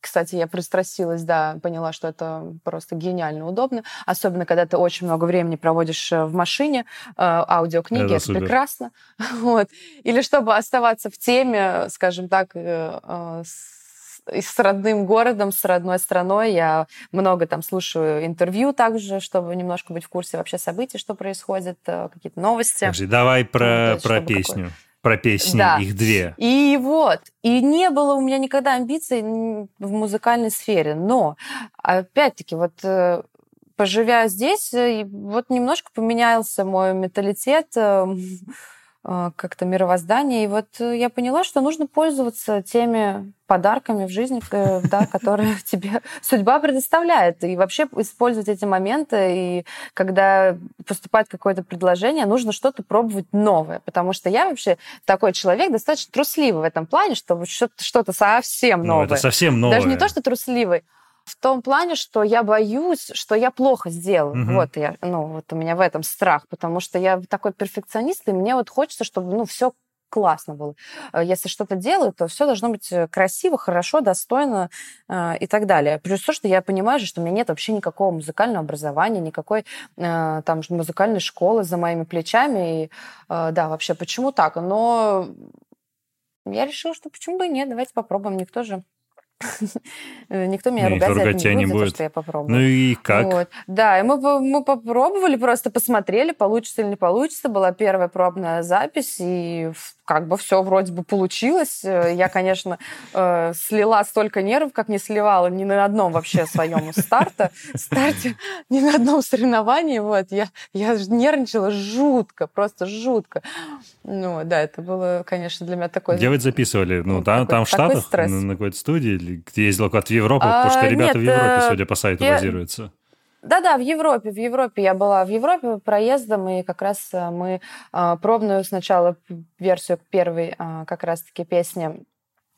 Кстати, я пристрастилась, да, поняла, что это просто гениально удобно особенно когда ты очень много времени проводишь э, в машине, э, аудиокниги, это, это супер. прекрасно. Вот. Или чтобы оставаться в теме, скажем так, э, с, с родным городом, с родной страной. Я много там слушаю интервью также, чтобы немножко быть в курсе вообще событий, что происходит, какие-то новости. Подожди, давай про, ну, про песню. Такое про песни, да. их две. И вот, и не было у меня никогда амбиций в музыкальной сфере, но опять-таки вот поживя здесь, э, вот немножко поменялся мой менталитет, э, э, как-то мировоздание. И вот я поняла, что нужно пользоваться теми подарками в жизни, да, которые тебе судьба предоставляет. И вообще использовать эти моменты. И когда поступает какое-то предложение, нужно что-то пробовать новое. Потому что я вообще такой человек достаточно трусливый в этом плане, чтобы что-то совсем новое. Ну, это совсем новое. Даже не то, что трусливый, в том плане, что я боюсь, что я плохо сделаю. Угу. Вот я, ну, вот у меня в этом страх, потому что я такой перфекционист, и мне вот хочется, чтобы, ну, все классно было. Э, если что-то делаю, то все должно быть э, красиво, хорошо, достойно э, и так далее. Плюс то, что я понимаю что у меня нет вообще никакого музыкального образования, никакой э, там музыкальной школы за моими плечами. И, э, да, вообще, почему так? Но я решила, что почему бы и нет, давайте попробуем. Никто же Никто меня ругать, ругать тебя не будет, будет. За то, что я попробую. Ну и как? Вот. Да, и мы, мы попробовали, просто посмотрели, получится или не получится. Была первая пробная запись, и как бы все вроде бы получилось. Э, я, конечно, э, слила столько нервов, как не сливала ни на одном вообще своем старта, старте, ни на одном соревновании. Вот. Я, я нервничала жутко, просто жутко. Ну, да, это было, конечно, для меня такой... Где вы записывали? Ну, там, такой, там в Штатах, на, на какой-то студии? Где ездила куда-то в Европу? А, потому что ребята нет, в Европе, э, судя по сайту, я... базируются. Да-да, в Европе, в Европе я была. В Европе проездом, и как раз э, мы э, пробную сначала версию первой э, как раз-таки песни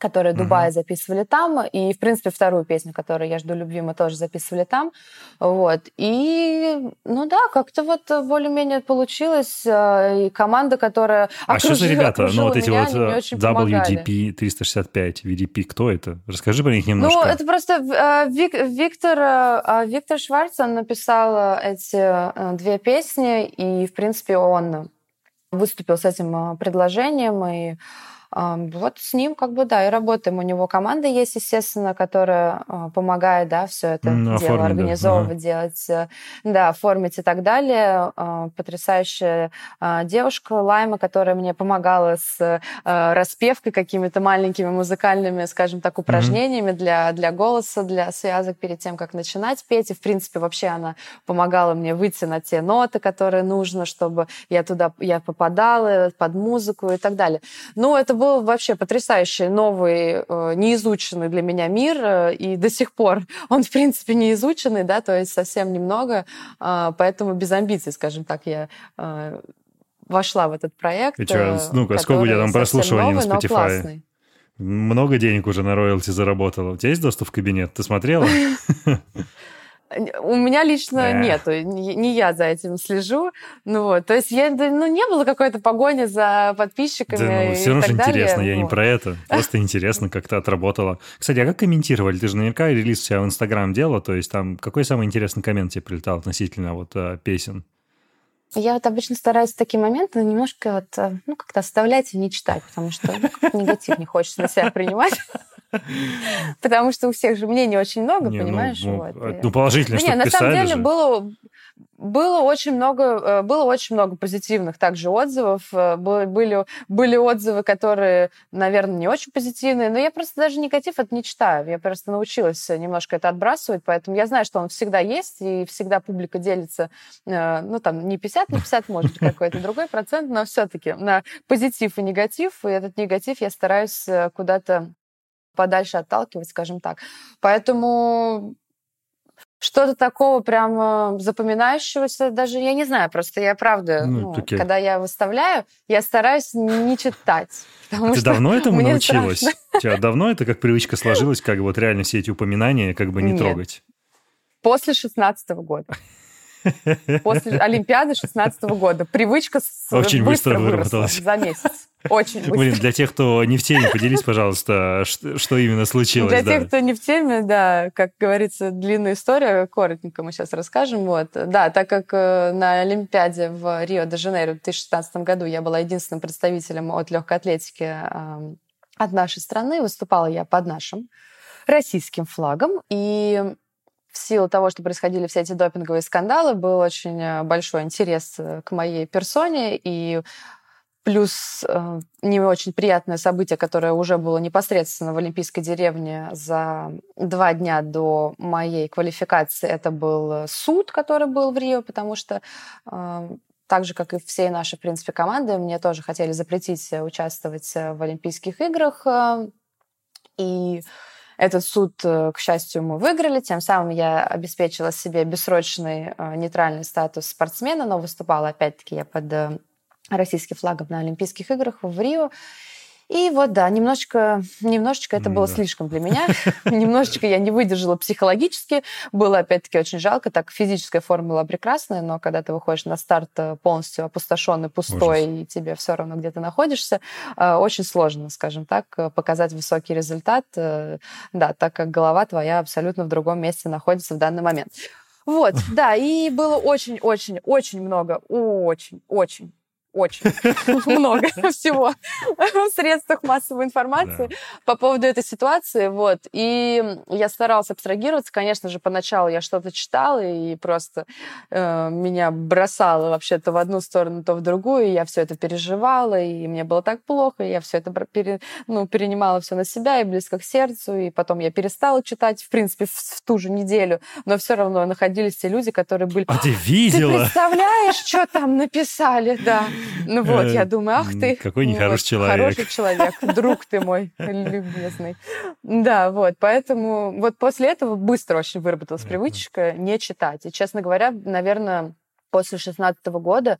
которые Дубай mm-hmm. записывали там, и, в принципе, вторую песню, которую «Я жду любви», мы тоже записывали там, вот, и, ну да, как-то вот более-менее получилось, и команда, которая А окружила, что за ребята, ну вот эти меня, вот WDP 365, VDP, кто это? Расскажи про них немножко. Ну, это просто Вик, Виктор, Виктор Шварц, он написал эти две песни, и, в принципе, он выступил с этим предложением, и вот с ним как бы, да, и работаем. У него команда есть, естественно, которая а, помогает, да, все это ну, дело оформить, организовывать, да. делать, э, да, оформить и так далее. А, потрясающая а, девушка Лайма, которая мне помогала с распевкой, какими-то маленькими музыкальными, скажем так, упражнениями mm-hmm. для, для голоса, для связок перед тем, как начинать петь. И, в принципе, вообще она помогала мне выйти на те ноты, которые нужно, чтобы я туда я попадала под музыку и так далее. Ну, это был вообще потрясающий, новый, э, неизученный для меня мир, э, и до сих пор он, в принципе, не изученный, да, то есть совсем немного, а, поэтому без амбиций, скажем так, я э, вошла в этот проект. И что, ну-ка, сколько у тебя там прослушиваний новый, на Spotify? Много денег уже на роялти заработала. У тебя есть доступ в кабинет? Ты смотрела? У меня лично э. нету, не, я за этим слежу. Ну вот, то есть я, ну, не было какой-то погони за подписчиками. Да, ну, все равно же интересно, далее. я вот. не про это. Просто интересно, как ты отработала. Кстати, а как комментировали? Ты же наверняка релиз у себя в Инстаграм делала, то есть там какой самый интересный коммент тебе прилетал относительно вот э, песен? Я вот обычно стараюсь в такие моменты немножко вот, э, ну, как-то оставлять и не читать, потому что ну, негатив не хочется на себя принимать. Потому что у всех же мнений очень много, не, ну, понимаешь? Ну, вот. Ну, положительно, не, на самом деле же. было было очень много, э, было очень много позитивных также отзывов. Э, были, были отзывы, которые, наверное, не очень позитивные, но я просто даже негатив это не читаю. Я просто научилась немножко это отбрасывать, поэтому я знаю, что он всегда есть, и всегда публика делится, э, ну, там, не 50 на 50, может какой-то другой процент, но все-таки на позитив и негатив, и этот негатив я стараюсь куда-то подальше отталкивать, скажем так. Поэтому что-то такого прям запоминающегося даже я не знаю. Просто я правда, ну, ну, когда я выставляю, я стараюсь не читать. А ты давно этому научилась? Страшно. У тебя давно это как привычка сложилась, как вот реально все эти упоминания как бы не Нет. трогать? После шестнадцатого года. После Олимпиады 16 года. Привычка Очень быстро, быстро выработалась. За месяц. Очень быстро. Блин, для тех, кто не в теме, поделись, пожалуйста, что, что именно случилось. Для да. тех, кто не в теме, да, как говорится, длинная история, коротенько мы сейчас расскажем. Вот. Да, так как э, на Олимпиаде в Рио-де-Жанейро в 2016 году я была единственным представителем от легкой атлетики от нашей страны, выступала я под нашим российским флагом, и в силу того, что происходили все эти допинговые скандалы, был очень э, большой интерес э, к моей персоне, и плюс э, не очень приятное событие, которое уже было непосредственно в Олимпийской деревне за два дня до моей квалификации, это был суд, который был в Рио, потому что э, так же, как и все наши, в принципе, команды, мне тоже хотели запретить участвовать в Олимпийских играх. Э, и этот суд, э, к счастью, мы выиграли. Тем самым я обеспечила себе бессрочный э, нейтральный статус спортсмена, но выступала, опять-таки, я под э, российским флагом на Олимпийских играх в Рио. И вот, да, немножечко, немножечко это было да. слишком для меня. Немножечко я не выдержала психологически. Было, опять-таки, очень жалко. Так, физическая форма была прекрасная, но когда ты выходишь на старт э, полностью опустошенный, пустой, Ужас. и тебе все равно где ты находишься, э, очень сложно, скажем так, э, показать высокий результат, да, так как голова твоя абсолютно в другом месте находится в данный момент. Вот, да, и было очень-очень-очень много, очень-очень очень много всего в средствах массовой информации да. по поводу этой ситуации. Вот. И я старалась абстрагироваться. Конечно же, поначалу я что-то читала, и просто э, меня бросало вообще то в одну сторону, то в другую. И я все это переживала, и мне было так плохо, и я все это пере, ну, перенимала все на себя и близко к сердцу. И потом я перестала читать, в принципе, в, в ту же неделю. Но все равно находились те люди, которые были... А ты видела? Ты представляешь, что там написали, да. Ну вот, я э, думаю, ах ты. Какой нехороший человек. Хороший человек, друг ты мой любезный. Да, вот, поэтому вот после этого быстро очень выработалась привычка не читать. И, честно говоря, наверное, после 16 года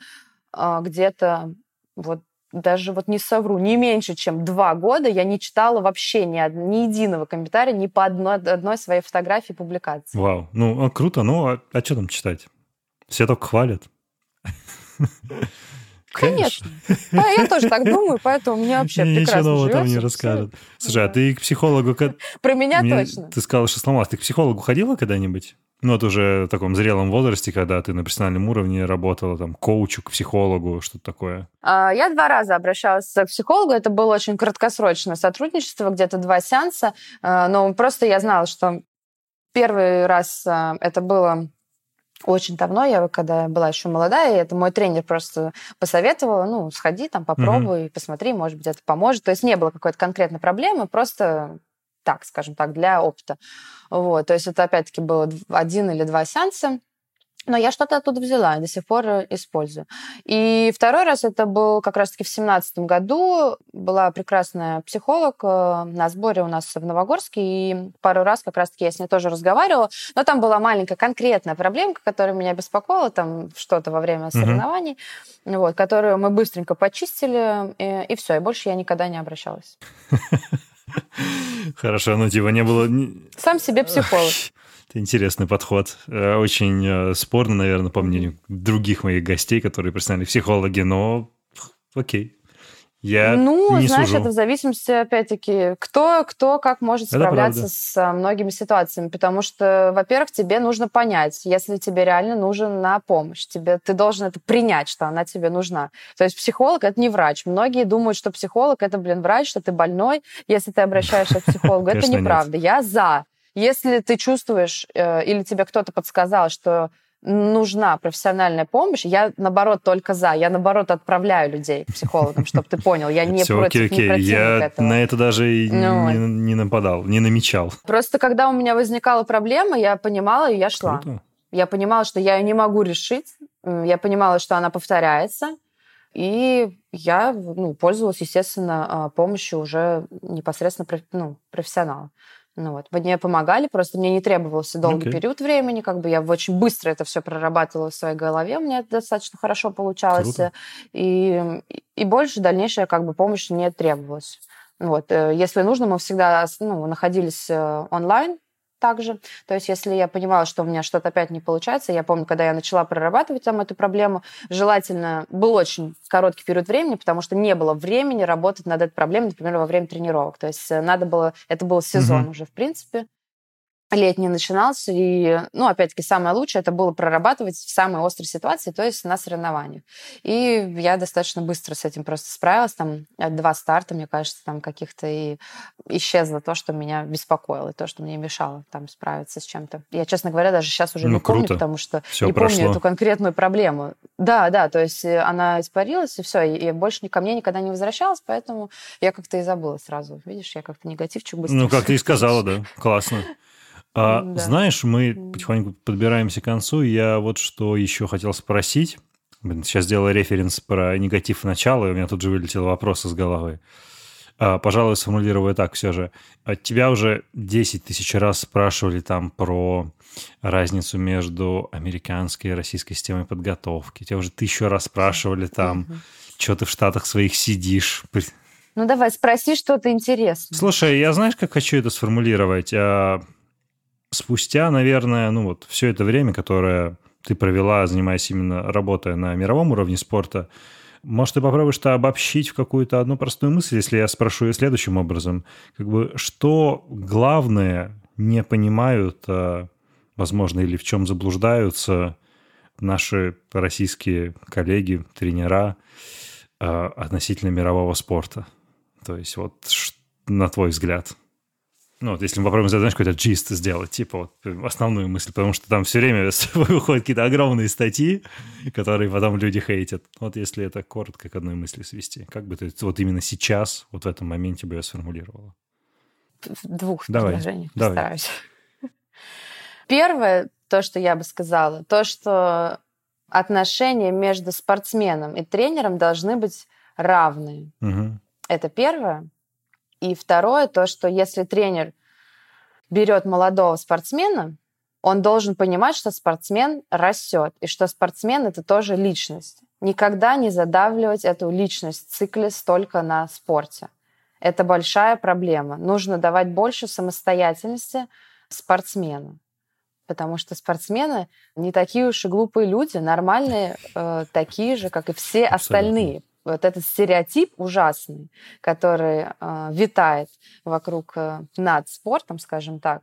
а, где-то вот даже вот не совру, не меньше, чем два года я не читала вообще ни, ни единого комментария ни по одной, одной своей фотографии публикации. Вау, ну круто, ну а, а что там читать? Все только хвалят. Конечно. Да, я тоже так думаю, поэтому мне вообще Ничего прекрасно нового там не расскажут. Слушай, а ты к психологу... Про меня точно. Ты сказала, что сломалась. Ты к психологу ходила когда-нибудь? Ну, это уже в таком зрелом возрасте, когда ты на профессиональном уровне работала, там, коучу, к психологу, что-то такое. А, я два раза обращалась к психологу. Это было очень краткосрочное сотрудничество, где-то два сеанса. А, но просто я знала, что первый раз а, это было очень давно, я когда была еще молодая, это мой тренер просто посоветовал, ну, сходи там, попробуй, mm-hmm. посмотри, может быть, это поможет. То есть не было какой-то конкретной проблемы, просто так, скажем так, для опыта. Вот, то есть это опять-таки было один или два сеанса. Но я что-то оттуда взяла и до сих пор э, использую. И второй раз это был как раз-таки в семнадцатом году. Была прекрасная психолог э, на сборе у нас в Новогорске, и пару раз как раз-таки я с ней тоже разговаривала. Но там была маленькая конкретная проблемка, которая меня беспокоила, там что-то во время соревнований, mm-hmm. вот, которую мы быстренько почистили, и, и все, и больше я никогда не обращалась. Хорошо, ну типа не было... Сам себе психолог. Это интересный подход. Э, очень э, спорно, наверное, по мнению других моих гостей, которые профессиональные психологи, но окей. Я ну, не знаешь, сужу. это в зависимости, опять-таки, кто, кто как может справляться с многими ситуациями. Потому что, во-первых, тебе нужно понять, если тебе реально нужен на помощь, тебе, ты должен это принять, что она тебе нужна. То есть психолог — это не врач. Многие думают, что психолог — это, блин, врач, что ты больной, если ты обращаешься к психологу. Это неправда. Я за. Если ты чувствуешь э, или тебе кто-то подсказал, что нужна профессиональная помощь, я, наоборот, только за. Я, наоборот, отправляю людей к психологам, чтобы ты понял. Я не Все, против, окей, окей. не Я этого. на это даже и ну, не, не нападал, не намечал. Просто когда у меня возникала проблема, я понимала, и я шла. Круто. Я понимала, что я ее не могу решить. Я понимала, что она повторяется. И я ну, пользовалась, естественно, а, помощью уже непосредственно ну, профессионала. Ну вот, мне помогали, просто мне не требовался долгий okay. период времени, как бы я очень быстро это все прорабатывала в своей голове, у меня это достаточно хорошо получалось, Круто. и, и больше дальнейшая как бы помощь не требовалась. Вот, э, если нужно, мы всегда ну, находились э, онлайн, также. То есть, если я понимала, что у меня что-то опять не получается, я помню, когда я начала прорабатывать там эту проблему, желательно был очень короткий период времени, потому что не было времени работать над этой проблемой, например, во время тренировок. То есть э, надо было, это был сезон угу. уже, в принципе летний начинался, и, ну, опять-таки, самое лучшее это было прорабатывать в самой острой ситуации, то есть на соревнованиях. И я достаточно быстро с этим просто справилась, там два старта, мне кажется, там каких-то и исчезло то, что меня беспокоило, и то, что мне мешало там справиться с чем-то. Я, честно говоря, даже сейчас уже ну, не круто. помню, потому что Всё не прошло. помню эту конкретную проблему. Да, да, то есть э, она испарилась, и все, и больше ко мне никогда не возвращалась, поэтому я как-то и забыла сразу. Видишь, я как-то негативчик быстро. Ну, как ты и сказала, да, классно. А, да. Знаешь, мы потихоньку подбираемся к концу. Я вот что еще хотел спросить. Сейчас сделал референс про негатив начала, и у меня тут же вылетел вопрос из головы. А, пожалуй, сформулирую так все же. От тебя уже 10 тысяч раз спрашивали там про разницу между американской и российской системой подготовки. Тебя уже тысячу раз спрашивали там, угу. что ты в Штатах своих сидишь. Ну давай, спроси что-то интересное. Слушай, я знаешь, как хочу это сформулировать? Спустя, наверное, ну вот все это время, которое ты провела, занимаясь именно работая на мировом уровне спорта, может, ты попробуешь это обобщить в какую-то одну простую мысль, если я спрошу ее следующим образом. Как бы, что главное не понимают, а, возможно, или в чем заблуждаются наши российские коллеги, тренера а, относительно мирового спорта? То есть вот на твой взгляд. Ну, вот если мы попробуем, знаешь, какой-то джист сделать, типа вот основную мысль, потому что там все время выходят какие-то огромные статьи, которые потом люди хейтят. Вот если это коротко к одной мысли свести, как бы ты вот именно сейчас, вот в этом моменте бы я сформулировала? В двух давай, предложениях давай. постараюсь. Первое, то, что я бы сказала, то, что отношения между спортсменом и тренером должны быть равные. Угу. Это первое. И второе, то, что если тренер берет молодого спортсмена, он должен понимать, что спортсмен растет, и что спортсмен это тоже личность. Никогда не задавливать эту личность в цикле столько на спорте. Это большая проблема. Нужно давать больше самостоятельности спортсмену. Потому что спортсмены не такие уж и глупые люди, нормальные, э, такие же, как и все Абсолютно. остальные вот этот стереотип ужасный, который э, витает вокруг э, над спортом, скажем так,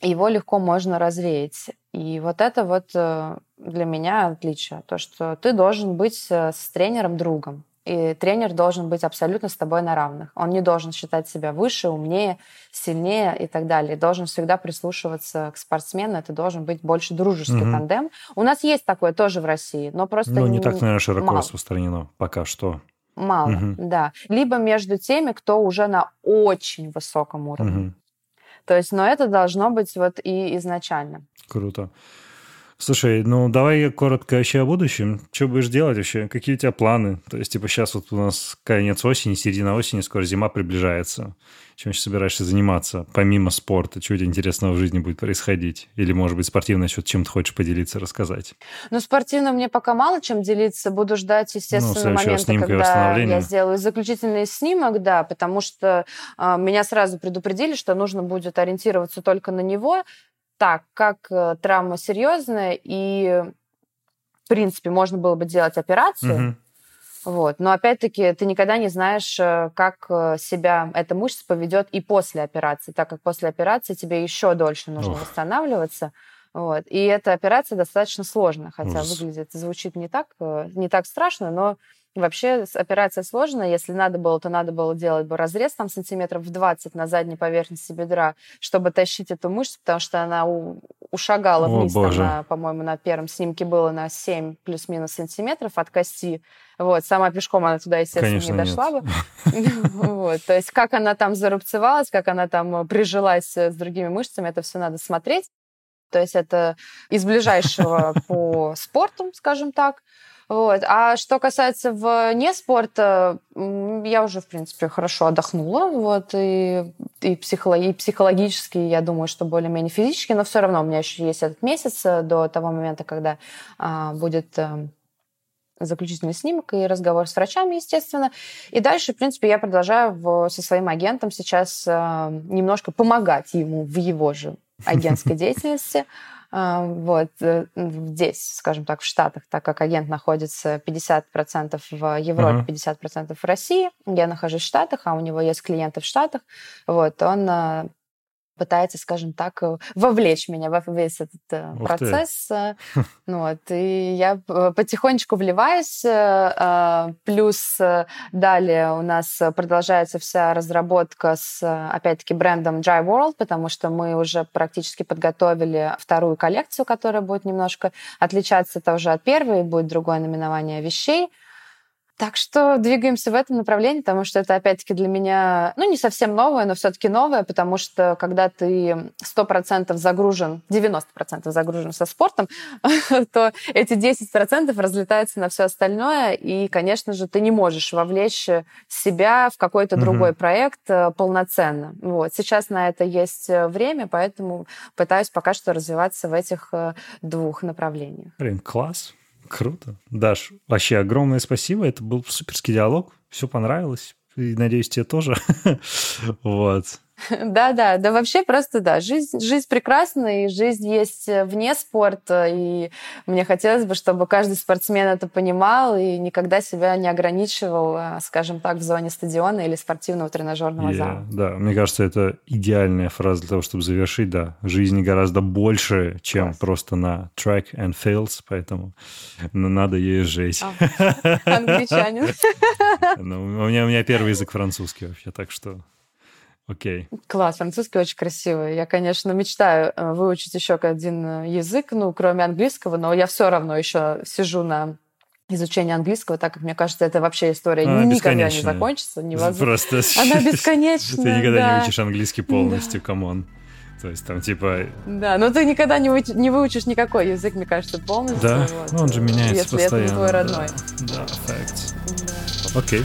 его легко можно развеять. И вот это вот э, для меня отличие, то, что ты должен быть э, с тренером другом. И тренер должен быть абсолютно с тобой на равных. Он не должен считать себя выше, умнее, сильнее и так далее. Должен всегда прислушиваться к спортсмену. Это должен быть больше дружеский угу. тандем. У нас есть такое тоже в России, но просто Ну, не, не так, наверное, широко мало. распространено пока что. Мало, угу. да. Либо между теми, кто уже на очень высоком уровне. Угу. То есть, но это должно быть вот и изначально. Круто. Слушай, ну давай коротко вообще о будущем. Что будешь делать вообще? Какие у тебя планы? То есть, типа, сейчас вот у нас конец осени, середина осени, скоро зима приближается. Чем еще собираешься заниматься, помимо спорта? Что у тебя интересного в жизни будет происходить? Или, может быть, спортивно что чем ты хочешь поделиться, рассказать? Ну, спортивно мне пока мало чем делиться. Буду ждать, естественно, ну, момента, когда я сделаю заключительный снимок, да, потому что э, меня сразу предупредили, что нужно будет ориентироваться только на него так, как э, травма серьезная, и, в принципе, можно было бы делать операцию, угу. вот, но, опять-таки, ты никогда не знаешь, э, как э, себя эта мышца поведет и после операции, так как после операции тебе еще дольше нужно Ох. восстанавливаться. Вот. И эта операция достаточно сложная, хотя Ужас. выглядит, звучит не так, не так страшно, но Вообще операция сложная. Если надо было, то надо было делать бы разрез там сантиметров в 20 на задней поверхности бедра, чтобы тащить эту мышцу, потому что она у, ушагала О, вниз. Боже. Там, по-моему, на первом снимке было на 7 плюс-минус сантиметров от кости. Вот, сама пешком она туда, естественно, Конечно, не дошла нет. бы. Вот, то есть как она там зарубцевалась, как она там прижилась с другими мышцами, это все надо смотреть. То есть это из ближайшего по спорту, скажем так. Вот. А что касается вне спорта, я уже, в принципе, хорошо отдохнула. Вот, и и, психолог, и психологически, я думаю, что более-менее физически, но все равно у меня еще есть этот месяц э, до того момента, когда а, будет а, заключительный снимок и разговор с врачами, естественно. И дальше, в принципе, я продолжаю в, со своим агентом сейчас а, немножко помогать ему в его же агентской деятельности. А, вот здесь, скажем так, в Штатах, так как агент находится 50% в Европе, uh-huh. 50% в России, я нахожусь в Штатах, а у него есть клиенты в Штатах, вот, он а, пытается, скажем так, э, вовлечь меня во весь этот э, Ух процесс. Ты. Э, ну, вот, и я потихонечку вливаюсь. Плюс далее у нас продолжается вся разработка с, опять-таки, брендом Dry World, потому что мы уже практически подготовили вторую коллекцию, которая будет немножко отличаться тоже от первой, будет другое наименование вещей. Так что двигаемся в этом направлении, потому что это, опять-таки, для меня, ну, не совсем новое, но все-таки новое, потому что когда ты 100% загружен, 90% загружен со спортом, то эти 10% разлетаются на все остальное, и, конечно же, ты не можешь вовлечь себя в какой-то другой проект э, полноценно. Вот. Сейчас на это есть э, время, поэтому пытаюсь пока что развиваться в этих э, двух направлениях. Блин, класс. Круто. Даш, вообще огромное спасибо. Это был суперский диалог. Все понравилось. И надеюсь, тебе тоже. вот. Да, да, да, вообще просто да, жизнь, жизнь прекрасна, и жизнь есть э, вне спорта, и мне хотелось бы, чтобы каждый спортсмен это понимал и никогда себя не ограничивал, э, скажем так, в зоне стадиона или спортивного тренажерного yeah, зала. Да, мне кажется, это идеальная фраза для того, чтобы завершить, да, жизнь гораздо больше, чем Класс. просто на track and fields, поэтому надо ей жить. Англичанин. Ну, у меня первый язык французский вообще, так что Окей. Okay. Класс, французский очень красивый. Я, конечно, мечтаю э, выучить еще один э, язык, ну, кроме английского, но я все равно еще сижу на изучение английского, так как мне кажется, это вообще история Она никогда не закончится. Невозможно. Просто Она бесконечная. Ты никогда да. не учишь английский полностью, come on. То есть там типа... Да, но ты никогда не, выучишь, не выучишь никакой язык, мне кажется, полностью. Да, вот, ну, он же меняется если постоянно. Если это твой родной. Да, да факт. Да. Окей.